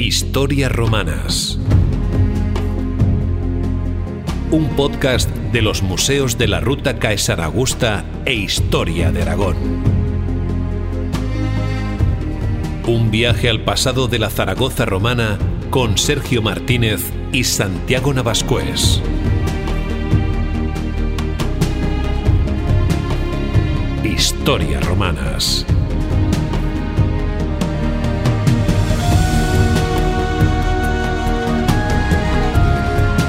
Historias Romanas. Un podcast de los museos de la Ruta Caesar Augusta e Historia de Aragón. Un viaje al pasado de la Zaragoza romana con Sergio Martínez y Santiago Navascués. Historias Romanas.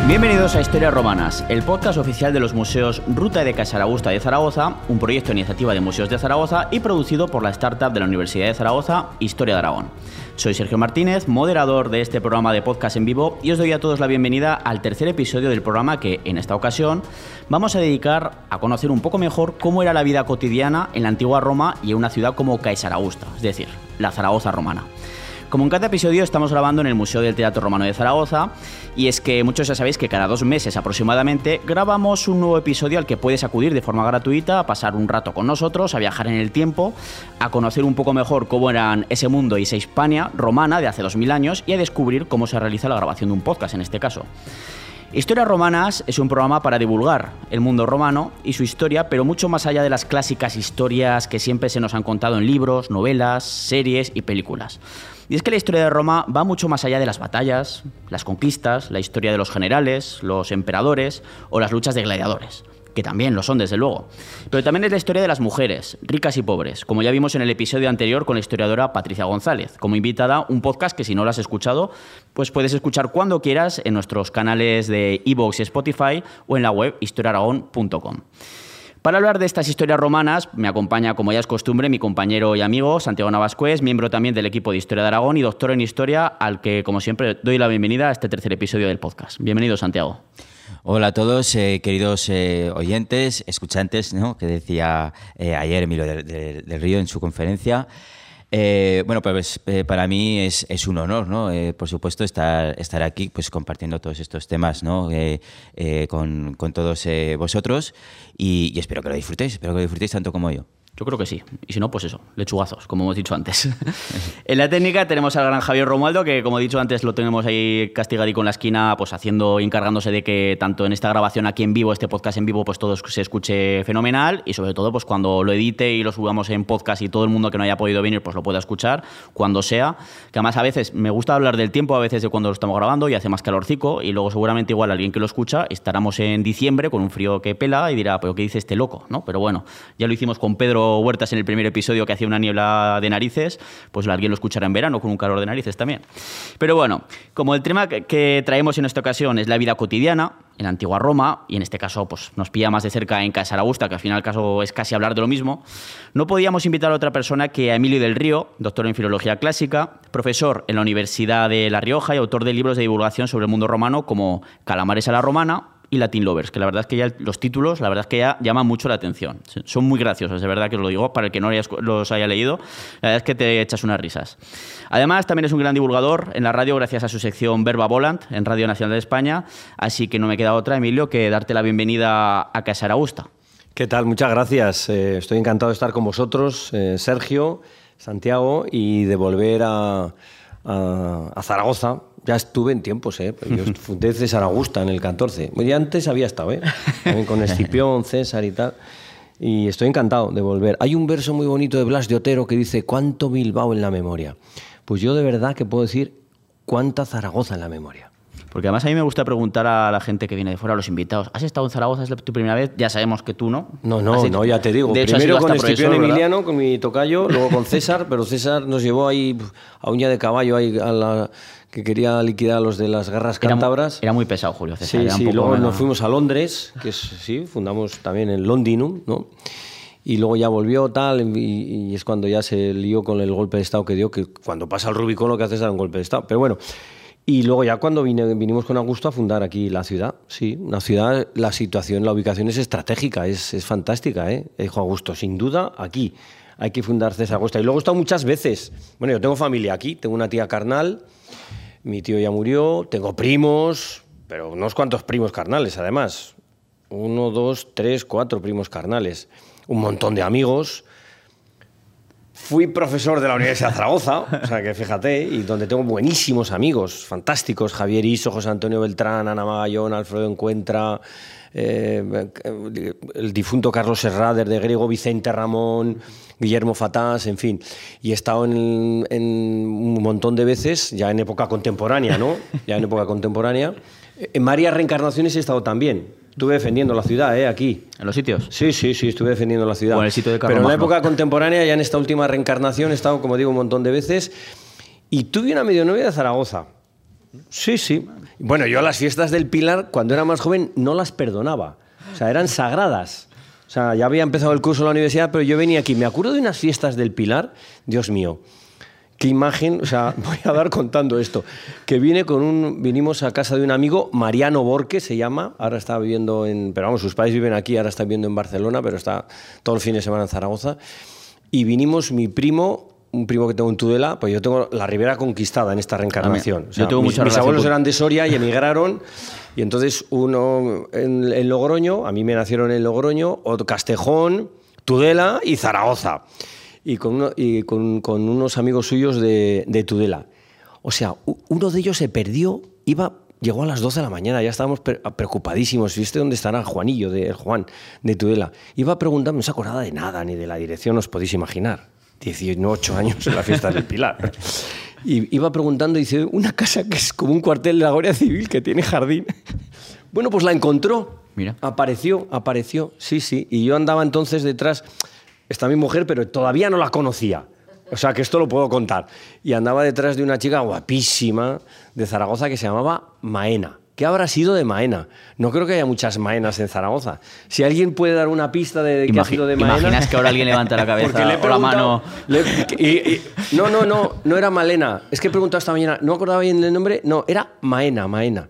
Bienvenidos a Historias Romanas, el podcast oficial de los museos Ruta de Casaragusta de Zaragoza, un proyecto de iniciativa de Museos de Zaragoza y producido por la startup de la Universidad de Zaragoza, Historia de Aragón. Soy Sergio Martínez, moderador de este programa de podcast en vivo y os doy a todos la bienvenida al tercer episodio del programa que, en esta ocasión, vamos a dedicar a conocer un poco mejor cómo era la vida cotidiana en la antigua Roma y en una ciudad como Caesaraugusta, es decir, la Zaragoza romana. Como en cada episodio estamos grabando en el Museo del Teatro Romano de Zaragoza y es que muchos ya sabéis que cada dos meses aproximadamente grabamos un nuevo episodio al que puedes acudir de forma gratuita a pasar un rato con nosotros, a viajar en el tiempo, a conocer un poco mejor cómo eran ese mundo y esa Hispania romana de hace 2000 años y a descubrir cómo se realiza la grabación de un podcast en este caso. Historias Romanas es un programa para divulgar el mundo romano y su historia, pero mucho más allá de las clásicas historias que siempre se nos han contado en libros, novelas, series y películas. Y es que la historia de Roma va mucho más allá de las batallas, las conquistas, la historia de los generales, los emperadores o las luchas de gladiadores que también lo son desde luego. Pero también es la historia de las mujeres, ricas y pobres, como ya vimos en el episodio anterior con la historiadora Patricia González, como invitada, un podcast que si no lo has escuchado, pues puedes escuchar cuando quieras en nuestros canales de iVoox y Spotify o en la web historiaragón.com. Para hablar de estas historias romanas, me acompaña, como ya es costumbre, mi compañero y amigo Santiago Navascués, miembro también del equipo de Historia de Aragón y doctor en Historia, al que, como siempre, doy la bienvenida a este tercer episodio del podcast. Bienvenido, Santiago. Hola a todos, eh, queridos eh, oyentes, escuchantes, ¿no? que decía eh, ayer Emilio del, Río en su conferencia. Eh, bueno, pues para mí es, un honor, ¿no? Por supuesto, estar, aquí pues, compartiendo todos estos temas ¿no? con, con, todos vosotros y, y, espero que lo disfrutéis, espero que lo disfrutéis tanto como yo. Yo creo que sí. Y si no, pues eso, lechugazos, como hemos dicho antes. en la técnica tenemos al gran Javier Romualdo, que como he dicho antes, lo tenemos ahí castigadico en la esquina, pues haciendo encargándose de que tanto en esta grabación aquí en vivo, este podcast en vivo, pues todo se escuche fenomenal. Y sobre todo, pues cuando lo edite y lo subamos en podcast y todo el mundo que no haya podido venir, pues lo pueda escuchar cuando sea. Que además a veces me gusta hablar del tiempo, a veces de cuando lo estamos grabando y hace más calorcico. Y luego seguramente igual alguien que lo escucha estaremos en diciembre con un frío que pela y dirá, pero ¿qué dice este loco? ¿no? Pero bueno, ya lo hicimos con Pedro Huertas en el primer episodio que hacía una niebla de narices, pues alguien lo escuchará en verano con un calor de narices también. Pero bueno, como el tema que traemos en esta ocasión es la vida cotidiana, en la antigua Roma, y en este caso pues, nos pilla más de cerca en Casa Augusta, que al final caso es casi hablar de lo mismo, no podíamos invitar a otra persona que a Emilio del Río, doctor en Filología Clásica, profesor en la Universidad de La Rioja y autor de libros de divulgación sobre el mundo romano como Calamares a la Romana, y Latin Lovers, que la verdad es que ya los títulos, la verdad es que ya llaman mucho la atención. Son muy graciosos, de verdad que os lo digo, para el que no los haya leído, la verdad es que te echas unas risas. Además, también es un gran divulgador en la radio gracias a su sección Verba Volant en Radio Nacional de España, así que no me queda otra, Emilio, que darte la bienvenida a Casa Aragusta. ¿Qué tal? Muchas gracias. Eh, estoy encantado de estar con vosotros, eh, Sergio, Santiago, y de volver a Zaragoza, ya estuve en tiempos, ¿eh? Yo fundé César Augusta en el 14. Y antes había estado, ¿eh? También con Escipión, César y tal. Y estoy encantado de volver. Hay un verso muy bonito de Blas de Otero que dice, ¿cuánto Bilbao en la memoria? Pues yo de verdad que puedo decir, ¿cuánta Zaragoza en la memoria? Porque además a mí me gusta preguntar a la gente que viene de fuera, a los invitados, ¿has estado en Zaragoza? ¿Es tu primera vez? Ya sabemos que tú no. No, no, no, ya te digo. Primero con Escipión Emiliano, con mi tocayo, luego con César, pero César nos llevó ahí a uña de caballo ahí a la que quería liquidar a los de las guerras cántabras. Era, muy pesado, Julio César. Sí, sí, luego nos fuimos a Londres, que es, sí, fundamos también en Londinum, ¿no? Y luego ya volvió tal, y, es cuando ya se lió con el golpe de Estado que dio, que cuando pasa el Rubicón lo que hace es dar un golpe de Estado. Pero bueno, y luego ya cuando vinimos con Augusto a fundar aquí la ciudad, sí, una ciudad, la situación, la ubicación es estratégica, es, es fantástica, ¿eh? Dijo Augusto, sin duda, aquí hay que fundar César Augusta. Y luego he estado muchas veces, bueno, yo tengo familia aquí, tengo una tía carnal, mi tío ya murió, tengo primos, pero unos cuantos primos carnales además. Uno, dos, tres, cuatro primos carnales. Un montón de amigos. Fui profesor de la Universidad de Zaragoza, o sea que fíjate, y donde tengo buenísimos amigos, fantásticos, Javier Iso, José Antonio Beltrán, Ana Magallón, Alfredo Encuentra, eh, el difunto Carlos Herrader de Griego, Vicente Ramón, Guillermo Fatás, en fin. Y he estado en, en un montón de veces, ya en época contemporánea, ¿no? Ya en época contemporánea. En varias reencarnaciones he estado también. Estuve defendiendo la ciudad, ¿eh? Aquí. ¿En los sitios? Sí, sí, sí, estuve defendiendo la ciudad. O en el sitio de Pero en la época contemporánea, ya en esta última reencarnación, he estado, como digo, un montón de veces. Y tuve una medionovia de Zaragoza. Sí, sí. Bueno, yo las fiestas del Pilar, cuando era más joven, no las perdonaba. O sea, eran sagradas. O sea, ya había empezado el curso en la universidad, pero yo venía aquí. Me acuerdo de unas fiestas del Pilar, Dios mío. Qué imagen, o sea, voy a dar contando esto. Que vine con un, vinimos a casa de un amigo, Mariano Borque se llama, ahora está viviendo en, pero vamos, sus padres viven aquí, ahora está viviendo en Barcelona, pero está todo el fin de semana en Zaragoza. Y vinimos mi primo, un primo que tengo en Tudela, pues yo tengo la Ribera conquistada en esta reencarnación. Yo tengo mis, mis abuelos con- eran de Soria y emigraron. Y entonces uno en, en Logroño, a mí me nacieron en Logroño, otro Castejón, Tudela y Zaragoza. Y con, uno- y con, con unos amigos suyos de, de Tudela. O sea, uno de ellos se perdió, iba, llegó a las 12 de la mañana, ya estábamos pre- preocupadísimos. ¿Viste dónde estará Juanillo, de, el Juan, de Tudela? Iba preguntando, no se acordaba de nada, ni de la dirección, os podéis imaginar. 18 años en la fiesta del Pilar. Y iba preguntando, dice, una casa que es como un cuartel de la Guardia Civil que tiene jardín. Bueno, pues la encontró. Mira. Apareció, apareció, sí, sí. Y yo andaba entonces detrás, está mi mujer, pero todavía no la conocía. O sea, que esto lo puedo contar. Y andaba detrás de una chica guapísima de Zaragoza que se llamaba Maena. ¿Qué habrá sido de Maena? No creo que haya muchas Maenas en Zaragoza. Si alguien puede dar una pista de qué ha sido de Maena... imaginas que ahora alguien levanta la cabeza Porque le o la mano. preguntado- le- y- y- no, no, no, no era Malena. Es que he preguntado esta mañana, no acordaba bien el nombre. No, era Maena, Maena.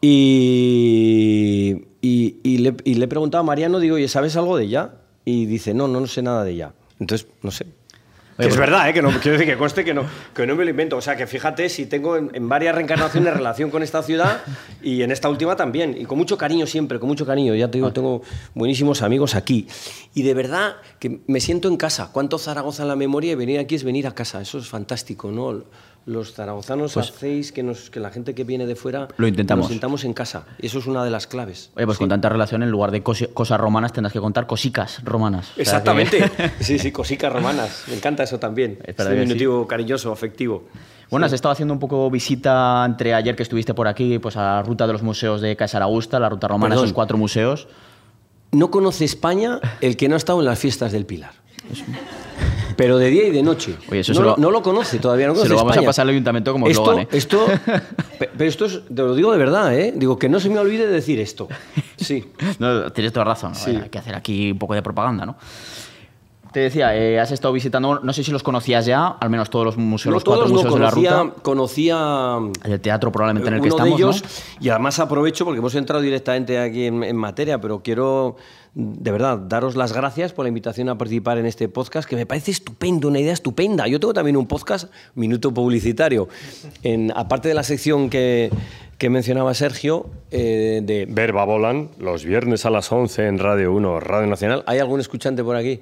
Y, y, y le, y le he preguntado a Mariano, digo, ¿sabes algo de ella? Y dice, no, no, no sé nada de ella. Entonces, no sé. Que es verdad, ¿eh? que no, quiero decir que conste que no, que no me lo invento. O sea, que fíjate si tengo en, en varias reencarnaciones relación con esta ciudad y en esta última también. Y con mucho cariño siempre, con mucho cariño. Ya te digo, tengo buenísimos amigos aquí. Y de verdad que me siento en casa. ¿Cuánto Zaragoza en la memoria? Y venir aquí es venir a casa. Eso es fantástico, ¿no? Los zaragozanos hacéis que, nos, que la gente que viene de fuera Lo intentamos. nos sintamos en casa. Eso es una de las claves. Oye, pues con tanta relación, en lugar de cosas romanas, tendrás que contar cosicas romanas. O sea que- Exactamente. Sí, sí, cosicas romanas. Me encanta eso también. Es Es verdad un que sí. diminutivo cariñoso, afectivo. Bueno, has estado haciendo un poco visita entre ayer que estuviste por aquí, pues a la ruta de los museos de Casa Augusta, la ruta romana, Perdón. esos cuatro museos. No conoce España el que no ha estado en las fiestas del Pilar. Pero de día y de noche. Oye, eso no, se lo, no lo conoce todavía. No se conoce lo vamos a pasar al ayuntamiento como esto, eslogan, ¿eh? Esto, pe- pero esto es, te lo digo de verdad, ¿eh? Digo, que no se me olvide decir esto. Sí. No, tienes toda razón. Sí. Hay que hacer aquí un poco de propaganda, ¿no? Te decía, eh, has estado visitando, no sé si los conocías ya, al menos todos los museos, No los cuatro todos no museos de la ruta. conocía El teatro probablemente en el que estamos, de ellos, ¿no? y además aprovecho porque hemos entrado directamente aquí en, en materia, pero quiero de verdad daros las gracias por la invitación a participar en este podcast, que me parece estupendo, una idea estupenda. Yo tengo también un podcast, Minuto Publicitario, en, aparte de la sección que, que mencionaba Sergio, eh, de Verba Volan, los viernes a las 11 en Radio 1, Radio Nacional. ¿Hay algún escuchante por aquí?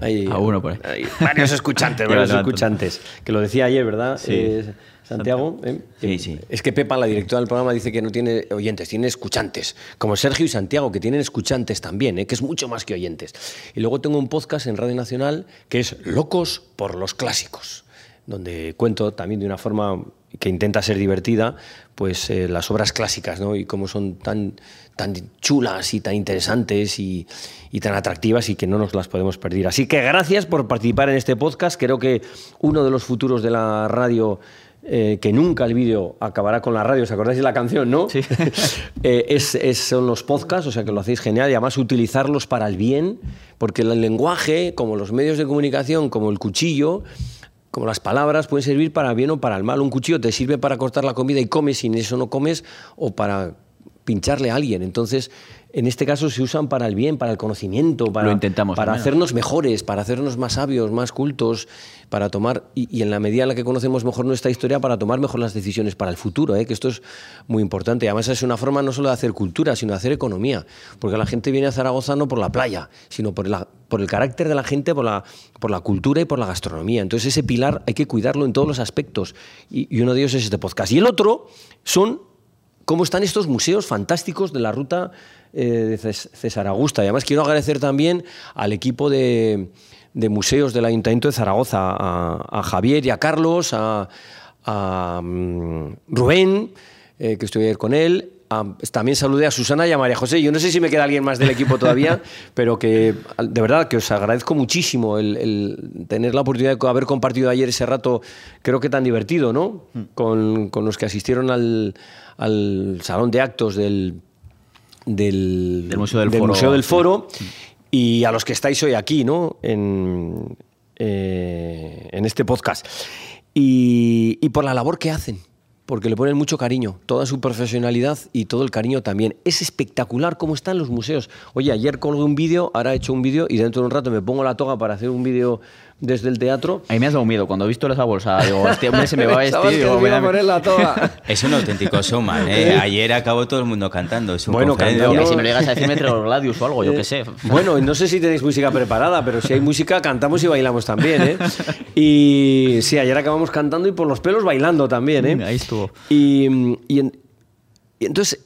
Hay, A uno por ahí. hay varios escuchantes, varios escuchantes. Que lo decía ayer, ¿verdad? Sí. Eh, Santiago. ¿eh? Sí, sí. Es que Pepa, la directora del programa, dice que no tiene oyentes, tiene escuchantes. Como Sergio y Santiago, que tienen escuchantes también, ¿eh? que es mucho más que oyentes. Y luego tengo un podcast en Radio Nacional que es Locos por los Clásicos, donde cuento también de una forma que intenta ser divertida, pues eh, las obras clásicas, ¿no? Y cómo son tan, tan chulas y tan interesantes y, y tan atractivas y que no nos las podemos perder. Así que gracias por participar en este podcast. Creo que uno de los futuros de la radio eh, que nunca el vídeo acabará con la radio, ¿os acordáis de la canción, no? Sí. Eh, es, es- son los podcasts, o sea que lo hacéis genial y además utilizarlos para el bien, porque el lenguaje, como los medios de comunicación, como el cuchillo, como las palabras, pueden servir para bien o para el mal. Un cuchillo te sirve para cortar la comida y comes y en eso no comes, o para pincharle a alguien. Entonces, en este caso se usan para el bien, para el conocimiento, para, Lo intentamos, para al menos. hacernos mejores, para hacernos más sabios, más cultos, para tomar, y, y en la medida en la que conocemos mejor nuestra historia, para tomar mejor las decisiones para el futuro, ¿eh? que esto es muy importante. Además es una forma no solo de hacer cultura, sino de hacer economía, porque la gente viene a Zaragoza no por la playa, sino por, la, por el carácter de la gente, por la, por la cultura y por la gastronomía. Entonces ese pilar hay que cuidarlo en todos los aspectos, y, uno de ellos es este podcast. Y el otro son cómo están estos museos fantásticos de la ruta eh, de Cés- César Augusta. Y además quiero agradecer también al equipo de, de museos del Ayuntamiento de Zaragoza, a, Javier y a Carlos, a, mm, Rubén, eh, que estoy ayer con él. A- también saludé a Susana y a María José. Yo no sé si me queda alguien más del equipo todavía, pero que de verdad que os agradezco muchísimo el, el tener la oportunidad de haber compartido ayer ese rato, creo que tan divertido, ¿no? Con, con los que asistieron al, al salón de actos del, del, Del Museo del Foro. Museo del Foro y a los que estáis hoy aquí, ¿no? En, eh, en este podcast. Y, y por la labor que hacen, porque le ponen mucho cariño, toda su profesionalidad y todo el cariño también. Es espectacular cómo están los museos. Oye, ayer colgué un vídeo, ahora he hecho un vídeo y dentro de un rato me pongo la toga para hacer un vídeo desde el teatro. A mí me has dado miedo. Cuando he visto esa bolsa, digo, este hombre se me va a vestir. Digo, iba a "Mira, poner la toga. Es un auténtico showman. ¿eh? Ayer acabó todo el mundo cantando. Es un Bueno, cantando- si me lo llegas a decir, me traigo Gladius o algo, yo qué sé. Bueno, no sé si tenéis música preparada, pero si hay música, cantamos y bailamos también, ¿eh? Y sí, ayer acabamos cantando y por los pelos bailando también, ¿eh? Ahí estuvo. Y, y en- y entonces,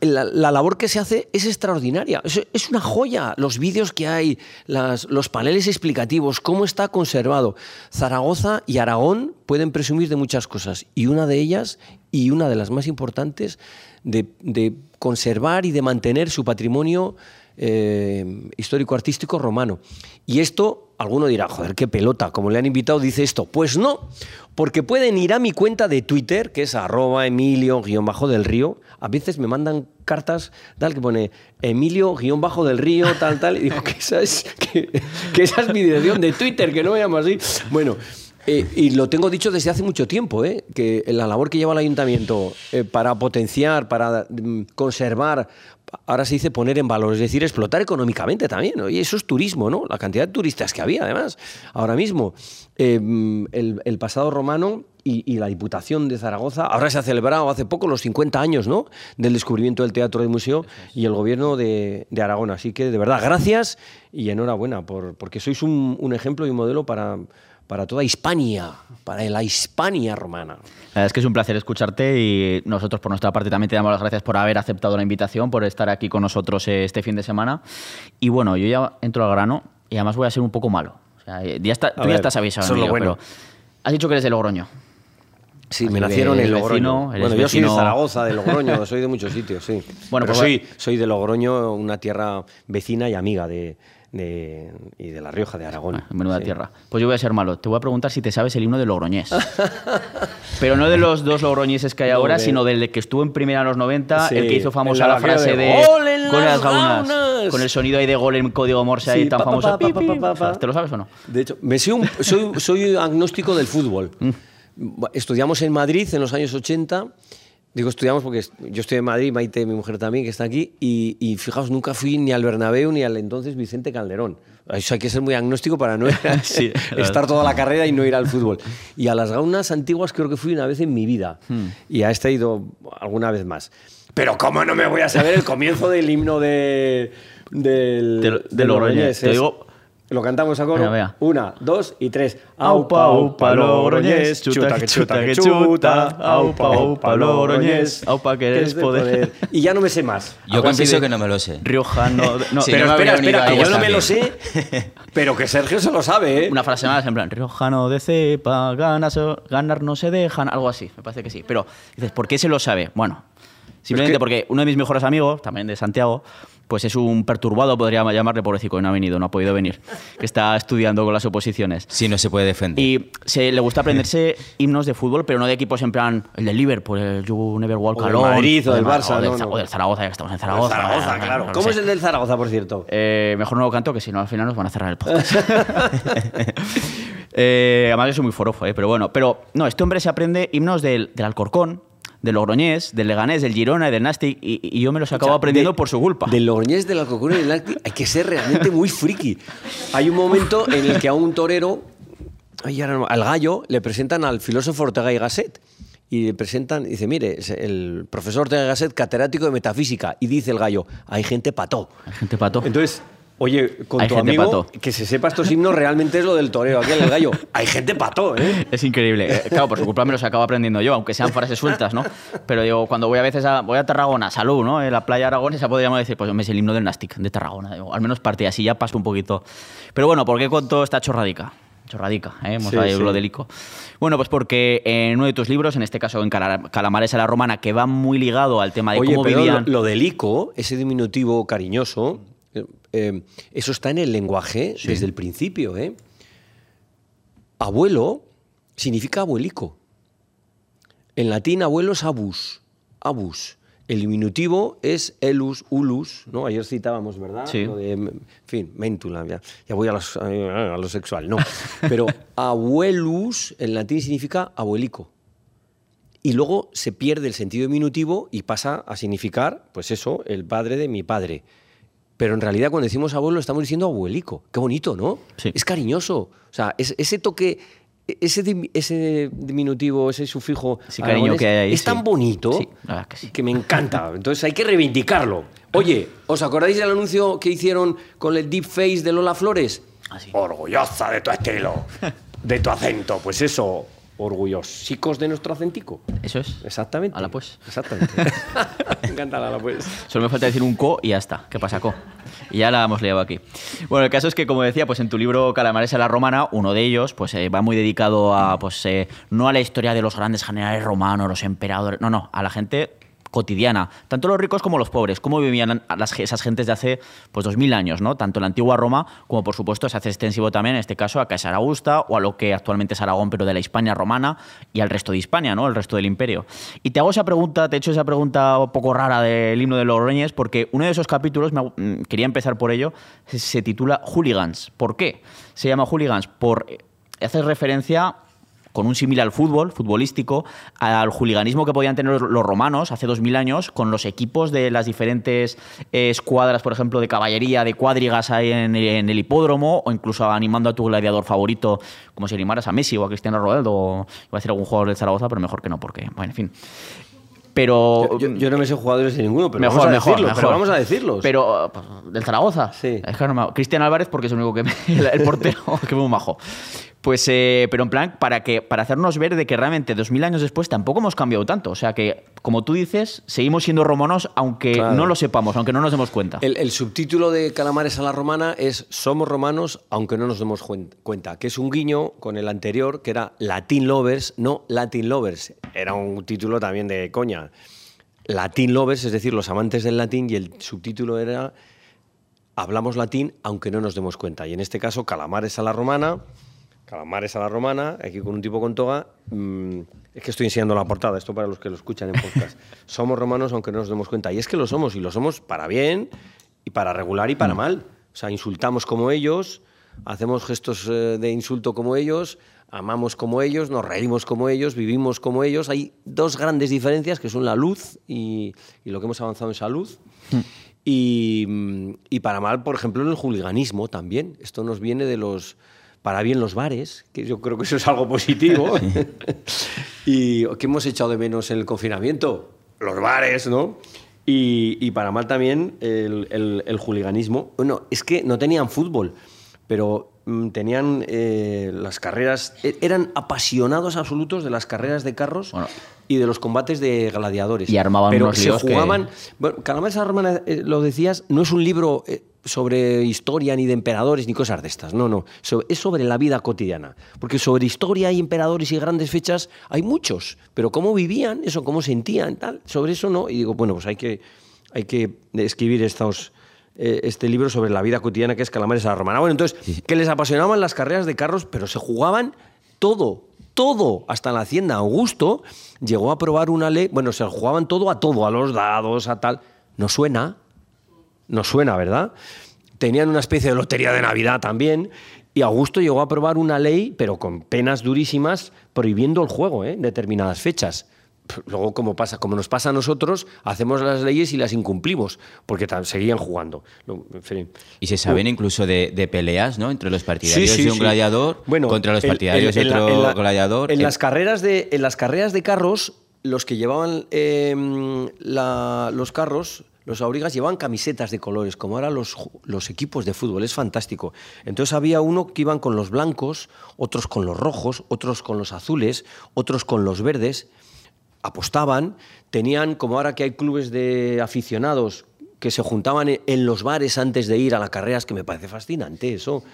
la, la labor que se hace es extraordinaria. Es, una joya. Los vídeos que hay, los paneles explicativos, cómo está conservado. Zaragoza y Aragón pueden presumir de muchas cosas. Y una de ellas, y una de las más importantes, de, de conservar y de mantener su patrimonio eh, histórico-artístico romano. Y esto, alguno dirá, joder, qué pelota, como le han invitado, dice esto. Pues no, porque pueden ir a mi cuenta de Twitter, que es arroba emilio-del río. A veces me mandan cartas tal que pone Emilio-del río, tal, tal. Y digo que esa es, que, que esa es mi dirección de Twitter, que no me llamo así. Bueno, eh, y lo tengo dicho desde hace mucho tiempo, ¿eh? que la labor que lleva el ayuntamiento eh, para potenciar, para mm, conservar, ahora se dice poner en valor, es decir, explotar económicamente también. ¿no? Y eso es turismo, ¿no? La cantidad de turistas que había, además, ahora mismo. Eh, mm, el, el pasado romano y, y la Diputación de Zaragoza, ahora se ha celebrado hace poco los 50 años ¿no? del descubrimiento del Teatro del Museo y el gobierno de, de Aragón. Así que, de verdad, gracias y enhorabuena, por, porque sois un, un ejemplo y un modelo para, para toda Hispania, para la Hispania romana. La verdad es que es un placer escucharte y nosotros por nuestra parte también te damos las gracias por haber aceptado la invitación, por estar aquí con nosotros eh, este fin de semana. Y bueno, yo ya entro al grano y además voy a ser un poco malo. O sea, eh, ya está, tú ver, ya estás avisado, eso es lo Emilio, bueno. pero has dicho que eres de Logroño. Sí, Así me nacieron en Logroño. vecino, bueno, yo soy de Zaragoza, de Logroño, soy de muchos sitios, sí. Bueno, Pero pues soy, soy de Logroño, una tierra vecina y amiga de, de- y de La Rioja, de Aragón. Ah, Menuda Sí. tierra. Pues yo voy a ser malo. Te voy a preguntar si te sabes el himno de Logroñés. Pero no de los dos logroñeses que hay No, ahora, de- sino del que estuvo en primera en los 90, Sí, el que hizo famosa la vaquero frase de "Gol en "Gol las gaunas", gaunas. Con el sonido ahí de gol en código Morse ahí Sí, tan pa, famoso. pa, pa. ¿Te lo sabes o no? De hecho, me soy, un- soy, soy agnóstico del fútbol. Mm. Estudiamos en Madrid en los años 80. Digo, estudiamos porque yo estoy en Madrid, Maite, mi mujer también, que está aquí. Y, y fijaos, nunca fui ni al Bernabéu ni al entonces Vicente Calderón. Eso hay que ser muy agnóstico para no Sí, estar toda la carrera y no ir al fútbol. Y a las gaunas antiguas creo que fui una vez en mi vida. Hmm. Y a esta he ido alguna vez más. Pero ¿cómo no me voy a saber el comienzo del himno de, del, De- de del Logroñés. Te digo- Lo cantamos a coro. Venga. Una, dos y tres. Aupa, aupa, Logroñés, chuta, que chuta, que chuta. Aupa, aupa, Logroñés, aupa, que eres de poder. Y ya no me sé más. Yo confieso de- que no me lo sé. Riojano. No, Sí, pero no espera, espera, que yo no me lo sé, pero que Sergio se lo sabe, ¿eh? Una frase más, en plan, Riojano de cepa, ganas, ganar no se dejan, algo así, me parece que sí. Pero dices, ¿por qué se lo sabe? Bueno, simplemente que- porque uno de mis mejores amigos, también de Santiago, pues es un perturbado, podría llamarle pobrecito, y no ha venido, no ha podido venir, que está estudiando con las oposiciones. Si no se puede defender. Y se, le gusta aprenderse himnos de fútbol, pero no de equipos en plan el del Liverpool, el You Never Walk O del Alone. Madrid o del Barça, O del, no, Za- no. o del Zaragoza, ya que estamos en El Zaragoza. Zaragoza, claro. no ¿Cómo sé. es el del Zaragoza, por cierto? Eh, mejor no lo canto, que si no al final nos van a cerrar el podcast. Eh, además, yo soy muy forofo, eh, pero bueno. Pero no, este hombre se aprende himnos del, del Alcorcón, del Logroñés, del Leganés, del Girona y del Nastic, y, y yo me los acabo aprendiendo de- por su culpa. Del Logroñés, del Alcorcón y del Náutico, hay que ser realmente muy friki. Hay un momento en el que a un torero, ay, ahora no, al gallo, le presentan al filósofo Ortega y Gasset. Y le presentan, y dice, mire, es el profesor Ortega y Gasset, catedrático de metafísica. Y dice el gallo, hay gente pató. Hay gente pato. Entonces, oye, con Hay tu gente amigo, pato. que se sepa estos himnos, realmente es lo del torero, aquel el gallo. Hay gente pató, ¿eh? Es increíble. Eh, Claro, por su culpa me los acabo aprendiendo yo, aunque sean frases sueltas, ¿no? Pero digo, cuando voy a veces a, voy a Tarragona, salud, ¿no? En la playa aragonesa podríamos decir, pues me es el himno del Nastic, de Tarragona. Digo, al menos parte así, ya paso un poquito. Pero bueno, ¿por qué contó esta chorradica? Chorradica, ¿eh? Hemos Sí, hablado sí. lo del ico. Bueno, pues porque en uno de tus libros, en este caso en Cala- Calamares a la Romana, que va muy ligado al tema de Oye, cómo pero vivían... lo, lo del ico, ese diminutivo cariñoso, eh, eh, eso está en el lenguaje desde el principio, ¿eh? Abuelo significa abuelico. En latín, abuelo es abus. Abus. El diminutivo es elus, ulus, ¿no? Ayer citábamos, ¿verdad? Sí. Lo de, en fin, mentula, ya, ya voy a, las- a lo sexual, no. Pero abuelus en latín significa abuelico. Y luego se pierde el sentido diminutivo y pasa a significar, pues eso, el padre de mi padre. Pero en realidad cuando decimos abuelo estamos diciendo abuelico. Qué bonito, ¿no? Sí. Es cariñoso. O sea, es- ese toque, ese, dim- ese diminutivo, ese sufijo Ese cariño que hay ahí, es tan sí. bonito Sí, que sí. me encanta. Entonces hay que reivindicarlo. Oye, ¿os acordáis del anuncio que hicieron con el deep face de Lola Flores? Ah, sí. Orgullosa de tu estilo, de tu acento. Pues eso, orgullosicos de nuestro acentico. Eso es. Exactamente. Ala, pues. Exactamente. me encanta la pues. Solo me falta decir un co y ya está. ¿Qué pasa, co? Y ya la hemos liado aquí. Bueno, el caso es que, como decía, pues en tu libro Calamares a la Romana, uno de ellos pues eh, va muy dedicado a, pues, eh, no a la historia de los grandes generales romanos, los emperadores, no, no, a la gente cotidiana, tanto los ricos como los pobres, cómo vivían esas gentes de hace pues 2000 años, ¿no? Tanto en la antigua Roma como por supuesto se hace extensivo también en este caso a Casa Augusta o a lo que actualmente es Aragón, pero de la Hispania romana y al resto de Hispania, ¿no? El resto del imperio. Y te hago esa pregunta, te he hecho esa pregunta un poco rara del himno de Logroñés porque uno de esos capítulos, me, mm, quería empezar por ello, se, se titula Hooligans. ¿Por qué? Se llama Hooligans por eh, hace referencia con un símil al fútbol, futbolístico, al juliganismo que podían tener los romanos hace 2000 años con los equipos de las diferentes eh, escuadras, por ejemplo, de caballería, de cuadrigas ahí en, en el hipódromo, o incluso animando a tu gladiador favorito, como si animaras a Messi o a Cristiano Ronaldo, o iba a decir algún jugador del Zaragoza, pero mejor que no, porque, bueno, en fin. Pero... Yo, yo no me sé jugadores de ninguno, pero mejor, vamos a mejor, decirlo. mejor. Pero vamos a decirlos. Pero, pues, ¿del Zaragoza? Sí. Es que no me- Cristian Álvarez, porque es el único que me, el, portero, que muy majo. Pues, eh, pero en plan, para, que, para hacernos ver de que realmente 2000 años después tampoco hemos cambiado tanto. O sea que, como tú dices, seguimos siendo romanos aunque Claro. no lo sepamos, aunque no nos demos cuenta. El, el subtítulo de Calamares a la Romana es Somos romanos aunque no nos demos cuen- cuenta, que es un guiño con el anterior que era Latin Lovers, no Latin Lovers. Era un título también de coña. Latin Lovers, es decir, los amantes del latín, y el subtítulo era Hablamos latín aunque no nos demos cuenta. Y en este caso, Calamares a la Romana, Calamares a la Romana, aquí con un tipo con toga. mm, es que estoy enseñando la portada, esto para los que lo escuchan en podcast. somos romanos aunque no nos demos cuenta. Y es que lo somos, y lo somos para bien, y para regular y para mal. O sea, insultamos como ellos, hacemos gestos eh, de insulto como ellos, amamos como ellos, nos reímos como ellos, vivimos como ellos. Hay dos grandes diferencias que son la luz y, y lo que hemos avanzado en salud. Y, mm, y para mal, por ejemplo, en el juliganismo también. Esto nos viene de los, para bien los bares, que yo creo que eso es algo positivo. y ¿qué hemos echado de menos en el confinamiento? Los bares, ¿no? Y, y para mal también el, el, el juliganismo. Bueno, es que no tenían fútbol, pero mm, tenían eh, las carreras, e- eran apasionados absolutos de las carreras de carros Bueno. y de los combates de gladiadores. Y armaban pero unos se líos que- jugaban bueno, Calamares a la Romana, eh, lo decías, no es un libro eh, sobre historia ni de emperadores ni cosas de estas. No, no. Es sobre la vida cotidiana. Porque sobre historia y emperadores y grandes fechas hay muchos. Pero cómo vivían, eso, cómo sentían, tal, sobre eso no. Y digo, bueno, pues hay que, hay que escribir estos. eh, Este libro sobre la vida cotidiana que es Calamares a la Romana. Bueno, entonces, que les apasionaban las carreras de carros, pero se jugaban todo, todo, hasta la hacienda. Augusto llegó a probar una ley, bueno, se jugaban todo a todo, a los dados, a tal. No suena, no suena, ¿verdad? Tenían una especie de lotería de Navidad también. Y Augusto llegó a aprobar una ley, pero con penas durísimas, prohibiendo el juego ¿eh? en determinadas fechas. luego como pasa como nos pasa a nosotros hacemos las leyes y las incumplimos porque seguían jugando. Y se saben incluso de, de peleas, ¿no? Entre los partidarios Sí, sí, de un sí. gladiador Bueno, contra los partidarios en de otro en la- gladiador. En Eh, las carreras de, en las carreras de carros, los que llevaban eh, la- los carros, los aurigas, llevaban camisetas de colores, como ahora los, los equipos de fútbol. Es fantástico. Entonces había uno que iban con los blancos, otros con los rojos, otros con los azules, otros con los verdes. Apostaban, tenían, como ahora que hay clubes de aficionados que se juntaban en los bares antes de ir a las carreras, que me parece fascinante eso.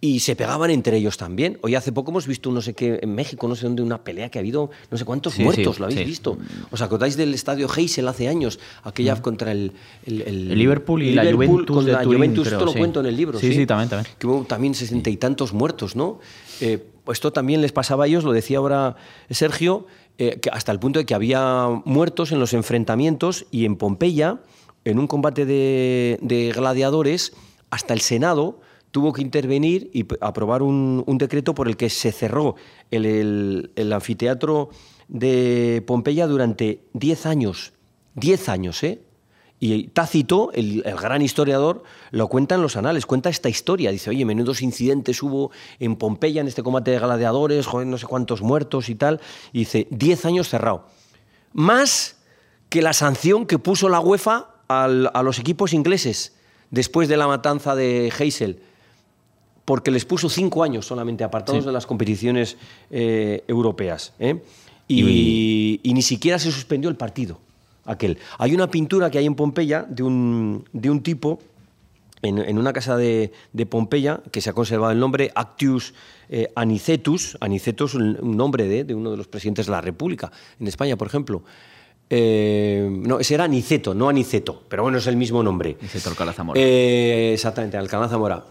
Y se pegaban entre ellos también. Hoy hace poco hemos visto, no sé qué, en México, no sé dónde, una pelea que ha habido, no sé cuántos Sí, muertos, sí, ¿lo habéis sí. visto? ¿Os acordáis del estadio Heysel hace años? Aquella contra el, el, El Liverpool y la Juventus con de la Turín, Juventus, creo, esto lo cuento en el libro. Sí, sí, también, también. Que hubo también sesenta y tantos muertos, ¿no? Eh, esto también les pasaba a ellos, lo decía ahora Sergio, eh, que hasta el punto de que había muertos en los enfrentamientos y en Pompeya, en un combate de, de gladiadores, hasta el Senado tuvo que intervenir y aprobar un, decreto por el que se cerró el, anfiteatro de Pompeya durante 10 años. 10 años, ¿eh? Y Tácito, el, gran historiador, lo cuenta en los anales, cuenta esta historia. Dice, oye, menudos incidentes hubo en Pompeya en este combate de gladiadores, joder, no sé cuántos muertos y tal. Y dice, 10 años cerrado. Más que la sanción que puso la UEFA a los equipos ingleses después de la matanza de Heysel porque les puso cinco años solamente apartados de las competiciones eh, europeas. ¿eh? Y, y ni siquiera se suspendió el partido aquel. Hay una pintura que hay en Pompeya de un, de un tipo en, en una casa de, de Pompeya que se ha conservado el nombre Actius eh, Anicetus. Anicetus, un un nombre de, de uno de los presidentes de la República, en España, por ejemplo. Eh, no, ese era Aniceto, no Aniceto, pero bueno, es el mismo nombre. Aniceto Alcalá Zamora. Eh, exactamente, Alcalá Zamora.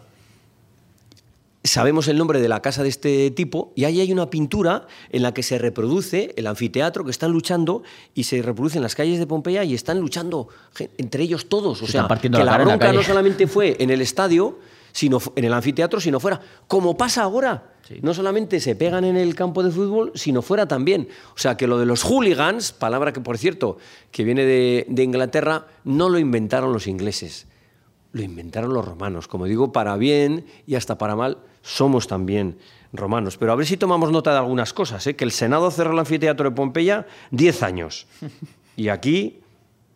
Sabemos el nombre de la casa de este tipo y ahí hay una pintura en la que se reproduce el anfiteatro que están luchando y se reproduce en las calles de Pompeya y están luchando entre ellos todos. O Se sea, que la bronca no solamente fue en el estadio, sino en el anfiteatro, sino fuera, como pasa ahora. Sí. No solamente se pegan en el campo de fútbol, sino fuera también. O sea, que lo de los hooligans, palabra que por cierto, que viene de, de Inglaterra, no lo inventaron los ingleses lo inventaron los romanos. Como digo, para bien y hasta para mal, somos también romanos. Pero a ver si tomamos nota de algunas cosas. ¿eh? Que el Senado cerró el anfiteatro de Pompeya 10 años. Y aquí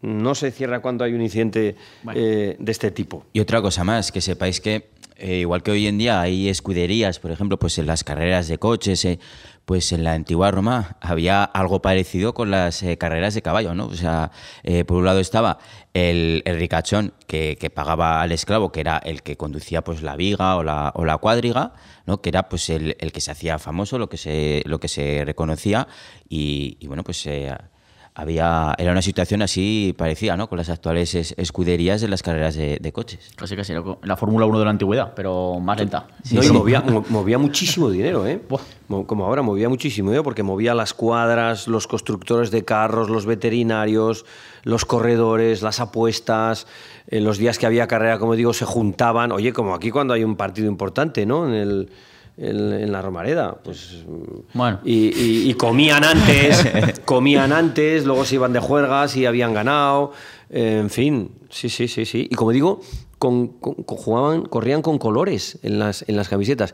no se cierra cuando hay un incidente Bueno. eh, de este tipo. Y otra cosa más, que sepáis que eh, igual que hoy en día hay escuderías, por ejemplo, pues en las carreras de coches, eh, pues en la antigua Roma había algo parecido con las eh, carreras de caballo, ¿no? O sea, eh, por un lado estaba el, ricachón que, que pagaba al esclavo, que era el que conducía pues la viga o la, o la cuadriga, ¿no? Que era pues el, el que se hacía famoso, lo que se, lo que se reconocía y, y bueno, pues... eh, había, era una situación así parecida, ¿no? Con las actuales es- escuderías de las carreras de, de coches. Casi casi la Fórmula 1 de la antigüedad, pero más lenta. No, y movía, mo- movía muchísimo dinero, ¿eh? Como ahora, movía muchísimo dinero porque movía las cuadras, los constructores de carros, los veterinarios, los corredores, las apuestas. En los días que había carrera, como digo, se juntaban. Oye, como aquí cuando hay un partido importante, ¿no? En, el, en, en la Romareda. Pues, Bueno. y, y- y comían antes, comían antes, luego se iban de juergas y habían ganado. eh, en fin, sí, sí, sí, sí. Y como digo, con, con- jugaban, corrían con colores en las, en las camisetas.